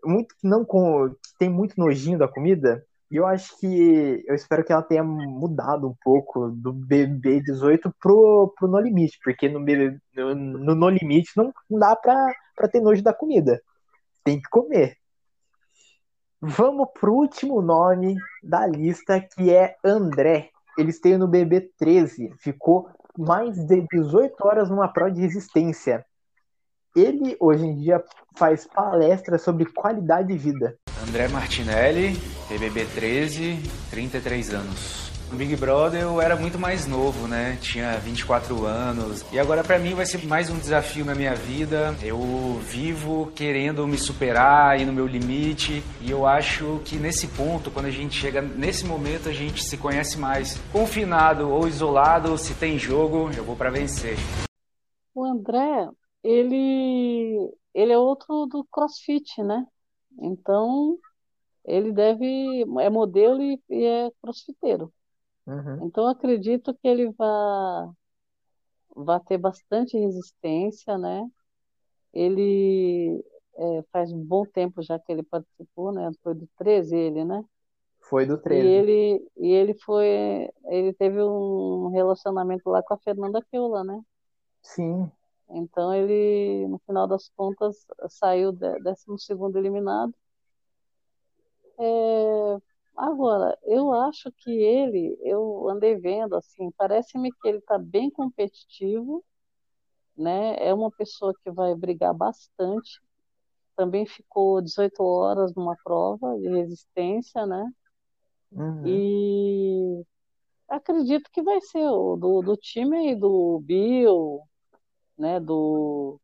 muito que não com, que tem muito nojinho da comida. E eu acho que eu espero que ela tenha mudado um pouco do BB 18 pro, pro No Limite, porque no, no, no, Limite não, dá pra, pra ter nojo da comida. Tem que comer. Vamos pro último nome da lista, que é André. Eles têm no BB 13. Ficou mais de 18 horas numa prova de resistência. Ele, hoje em dia, faz palestras sobre qualidade de vida. André Martinelli, BBB 13, 33 anos. No Big Brother eu era muito mais novo, né? Tinha 24 anos. E agora para mim vai ser mais um desafio na minha vida. Eu vivo querendo me superar e no meu limite. E eu acho que nesse ponto, quando a gente chega nesse momento, a gente se conhece mais. Confinado ou isolado, se tem jogo, eu vou para vencer. O André, ele ele é outro do CrossFit, né? Então, ele deve é modelo e, e é crossfiteiro. Uhum. Então, acredito que ele vai vai ter bastante resistência, né? Ele é, faz um bom tempo já que ele participou, né? Foi do 13 ele, né? Foi do 13. E ele, e ele foi, ele teve um relacionamento lá com a Fernanda Keula, né? Sim. Então ele, no final das contas, saiu 12 eliminado. É, agora, eu acho que ele, eu andei vendo assim, parece-me que ele está bem competitivo, né? É uma pessoa que vai brigar bastante. Também ficou 18 horas numa prova de resistência, né? Uhum. E acredito que vai ser o do, do time aí do Bill, né, do,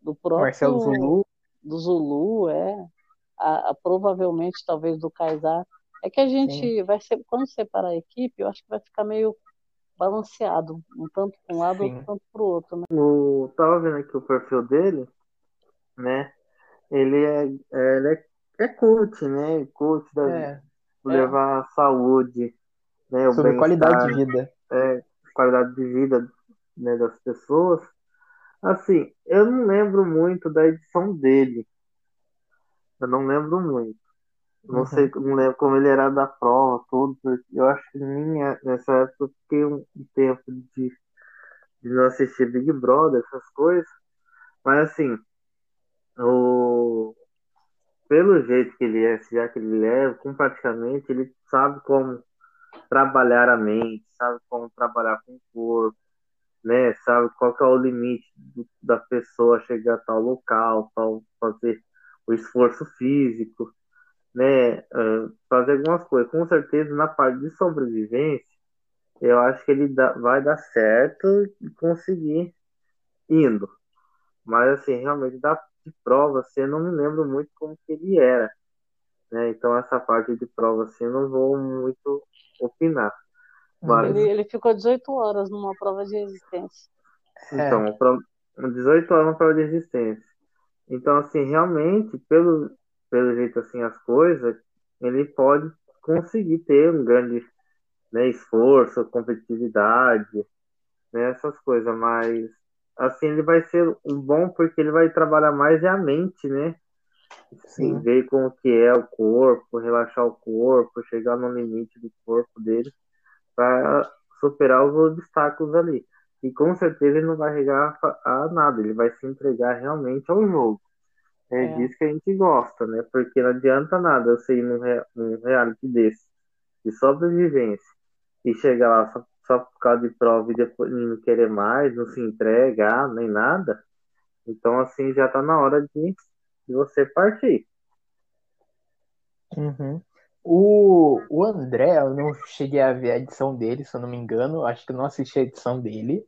do próprio Marcelo Zulu. do Zulu, é, a, a, provavelmente talvez do Kaysar. É que a gente Sim. vai ser, quando separar a equipe, eu acho que vai ficar meio balanceado, um tanto para um lado, um tanto para o outro. Né? O, tava vendo aqui o perfil dele, né? Ele é, é ele é, é coach, né? Coach da, é, levar a saúde, né? O Sobre qualidade de vida. É, qualidade de vida né, das pessoas. Assim, eu não lembro muito da edição dele. Eu não lembro muito. Não Uhum. sei, não lembro como ele era da prova, tudo. porque Eu acho que minha, nessa época eu fiquei um tempo de, de não assistir Big Brother, essas coisas. Mas assim, o, pelo jeito que ele é, já que ele leva, com praticamente, ele sabe como trabalhar a mente, sabe como trabalhar com o corpo, né? Sabe qual que é o limite do- da pessoa chegar a tal local, tal, fazer o esforço físico, né? ah, fazer algumas coisas. Com certeza, na parte de sobrevivência, eu acho que ele dá- vai dar certo e conseguir indo. Mas assim, realmente da de prova, assim, eu não me lembro muito como que ele era. Né? Então essa parte de prova assim, eu não vou muito opinar. Ele, ele ficou 18 horas numa prova de resistência. Então, é. 18 horas numa prova de resistência. Então, assim, realmente, pelo, pelo jeito assim, as coisas, ele pode conseguir ter um grande né, esforço, competitividade, né, essas coisas, mas assim ele vai ser um bom porque ele vai trabalhar mais a mente, né? Sim. Ver como que é o corpo, relaxar o corpo, chegar no limite do corpo dele para superar os obstáculos ali. E com certeza ele não vai regar a nada, ele vai se entregar realmente ao jogo. É, é. disso que a gente gosta, né? Porque não adianta nada eu sair num, num reality desse, de sobrevivência, e chegar lá só, só por causa de prova e depois não querer mais, não se entregar, nem nada. Então, assim, já tá na hora de, de você partir. Uhum. O, o André, eu não cheguei a ver a edição dele, se eu não me engano. Acho que não assisti a edição dele.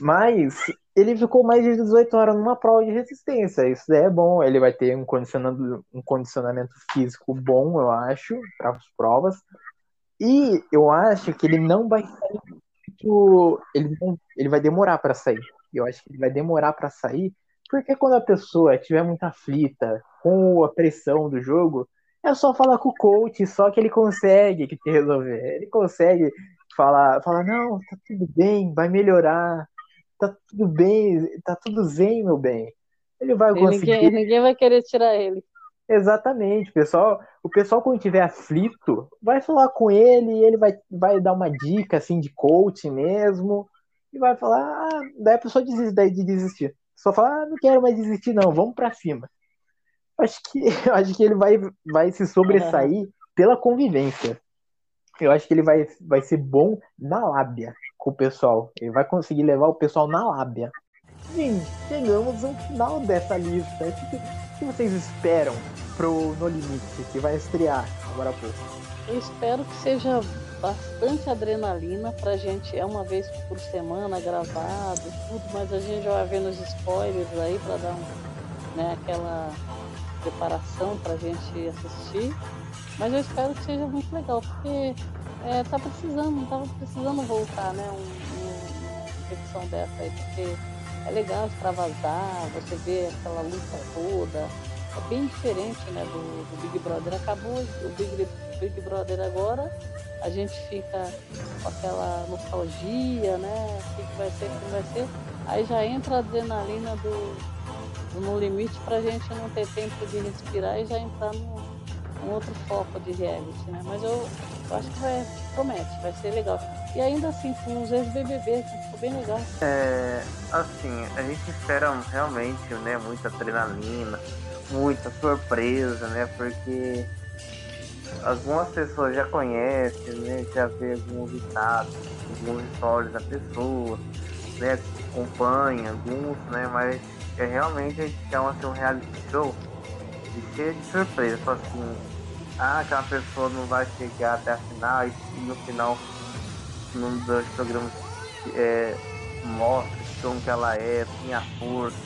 Mas ele ficou mais de 18 horas numa prova de resistência. Isso é bom. Ele vai ter um condicionamento, um condicionamento físico bom, eu acho, para as provas. E eu acho que ele não vai sair. Tipo, ele, ele vai demorar para sair. Eu acho que ele vai demorar para sair, porque quando a pessoa estiver muito aflita com a pressão do jogo, é só falar com o coach, só que ele consegue que te resolver. Ele consegue falar, falar, não, tá tudo bem, vai melhorar, tá tudo bem, tá tudo zen, meu bem. Ele vai conseguir. Ninguém, ninguém vai querer tirar ele. Exatamente, pessoal. O pessoal, quando estiver aflito, vai falar com ele ele vai, vai dar uma dica assim de coaching mesmo. E vai falar, ah, daí a pessoa desiste daí de desistir. Só falar, ah, não quero mais desistir, não, vamos para cima. Acho que, acho que ele vai, vai se sobressair pela convivência. Eu acho que ele vai, vai ser bom na lábia com o pessoal. Ele vai conseguir levar o pessoal na lábia. Gente, chegamos ao final dessa lista. O que, que vocês esperam pro No Limite, que vai estrear agora pouco? Eu espero que seja bastante adrenalina pra gente, é uma vez por semana gravado, tudo, mas a gente já vai vendo os spoilers aí pra dar um, né, aquela preparação pra gente assistir. Mas eu espero que seja muito legal, porque é, tá precisando, tava precisando voltar, né? Um, um, uma edição dessa aí, porque é legal extravasar, você vê aquela luta toda. É bem diferente né, do, do Big Brother. Acabou o Big, Big Brother agora, a gente fica com aquela nostalgia, né? O que, que vai ser, o que vai ser. Aí já entra a adrenalina do No Limite pra gente não ter tempo de respirar e já entrar no um outro foco de reality, né? Mas eu, eu acho que vai, promete, vai ser legal. E ainda assim, com os ex-BBB, ficou bem legal. É, assim, a gente espera realmente, né, muita adrenalina, muita surpresa, né? Porque algumas pessoas já conhecem, né? Já vê alguns ditados, alguns histórias da pessoa, né? Acompanha alguns, né? Mas é realmente a gente quer assim, um reality show de cheio de surpresa. Assim, ah, aquela pessoa não vai chegar até a final e, no final num dos programas é, mostra como que ela é, tem a força,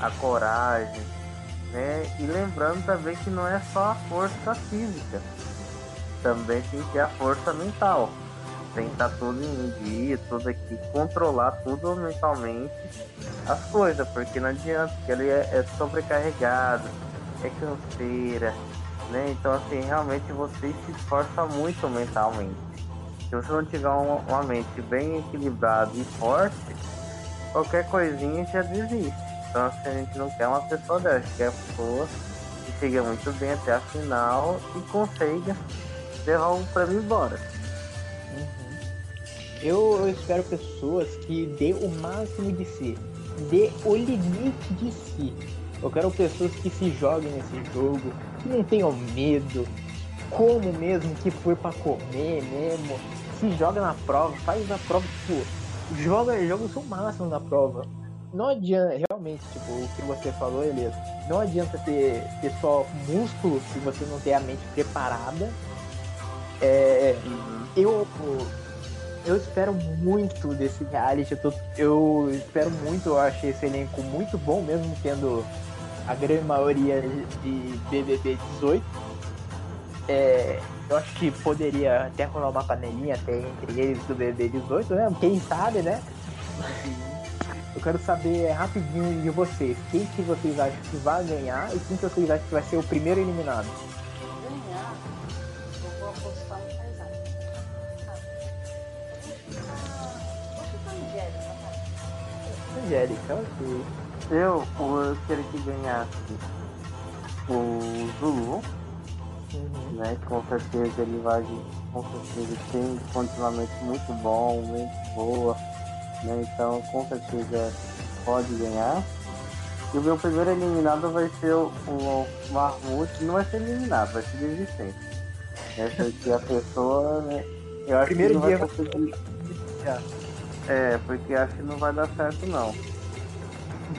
a coragem, né? E lembrando também que não é só a força física, também tem que ter a força mental. Tem que estar tudo em dia, tudo aqui, controlar tudo mentalmente as coisas, porque não adianta, porque ele é, é sobrecarregado, é canseira, né? Então, assim, realmente você se esforça muito mentalmente. Se você não tiver uma, uma mente bem equilibrada e forte, qualquer coisinha já desiste. Então, assim, a gente não quer uma pessoa dessa, quer uma pessoa que chega muito bem até a final e consiga levar o prêmio embora. Uhum. Eu, eu espero pessoas que dê o máximo de si, dê o limite de si eu quero pessoas que se joguem nesse jogo, que não tenham medo, como mesmo que for para comer mesmo, se joga na prova, faz a prova, tipo, joga, joga o seu máximo na prova. Não adianta, realmente, tipo, o que você falou, Elias, não adianta ter, ter só músculo se você não tem a mente preparada. É, uhum. Eu eu espero muito desse reality. Eu, tô, eu, espero muito, eu achei esse elenco muito bom, mesmo tendo a grande maioria de BBB 18. É, eu acho que poderia até rolar uma panelinha até entre eles do BBB 18, né? Quem sabe, né? Eu quero saber rapidinho de vocês. Quem que vocês acham que vai ganhar e quem que vocês acham que vai ser o primeiro eliminado? Angélica, ok. Eu, eu queria que ganhasse o Zulu, né? Com certeza ele vai, com certeza tem continuamente muito bom, muito boa, né? Então com certeza pode ganhar. E o meu primeiro eliminado vai ser o, o Marmute, não vai ser eliminado, vai ser desistente. Né? Porque a pessoa, né? Eu acho Primeiro que não dia vai conseguir. É, porque acho que não vai dar certo não.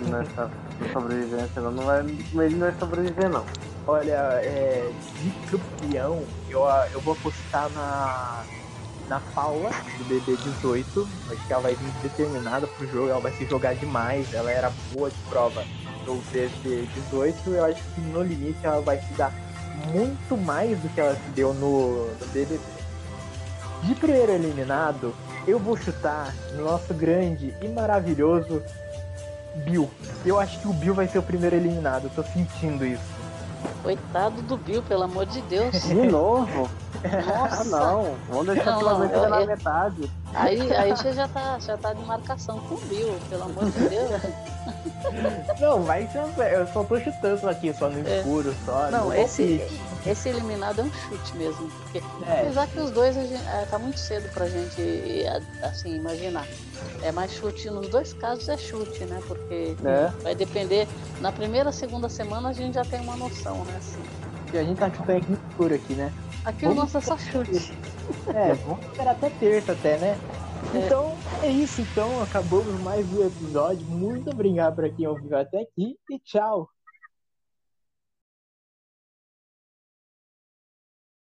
Nessa sobrevivência não, não vai. Ele não vai sobreviver não. Olha, é, de campeão, eu, eu vou apostar na, na Paula, do BB18. Acho que ela vai vir determinada pro jogo, ela vai se jogar demais, ela era boa de prova do BB18. Eu acho que no limite ela vai se dar muito mais do que ela se deu no, no BBB. De primeiro eliminado, eu vou chutar no nosso grande e maravilhoso Bill. Eu acho que o Bill vai ser o primeiro eliminado, eu tô sentindo isso. Coitado do Bill, pelo amor de Deus. De novo? Nossa. Ah, não. Vamos deixar Não, pelo menos eu- na eu- metade. Aí, aí você já tá, já tá de marcação com o Bill, pelo amor de Deus. Não, vai ser. Eu só tô chutando aqui, só no É. escuro, só. Não, no esse, palpite. Esse eliminado é um chute mesmo. Porque, É. Apesar que os dois gente, é, tá muito cedo pra gente assim, imaginar. É mais chute, nos dois casos é chute, né? Porque É. vai depender. Na primeira, segunda semana a gente já tem uma noção, né? Assim. E a gente tá chutando aqui no escuro aqui, né? Aqui o nosso é só chute. É, vamos esperar até terça até, né? Então, é isso então. Acabamos mais um episódio. Muito obrigado pra quem ouviu até aqui e tchau.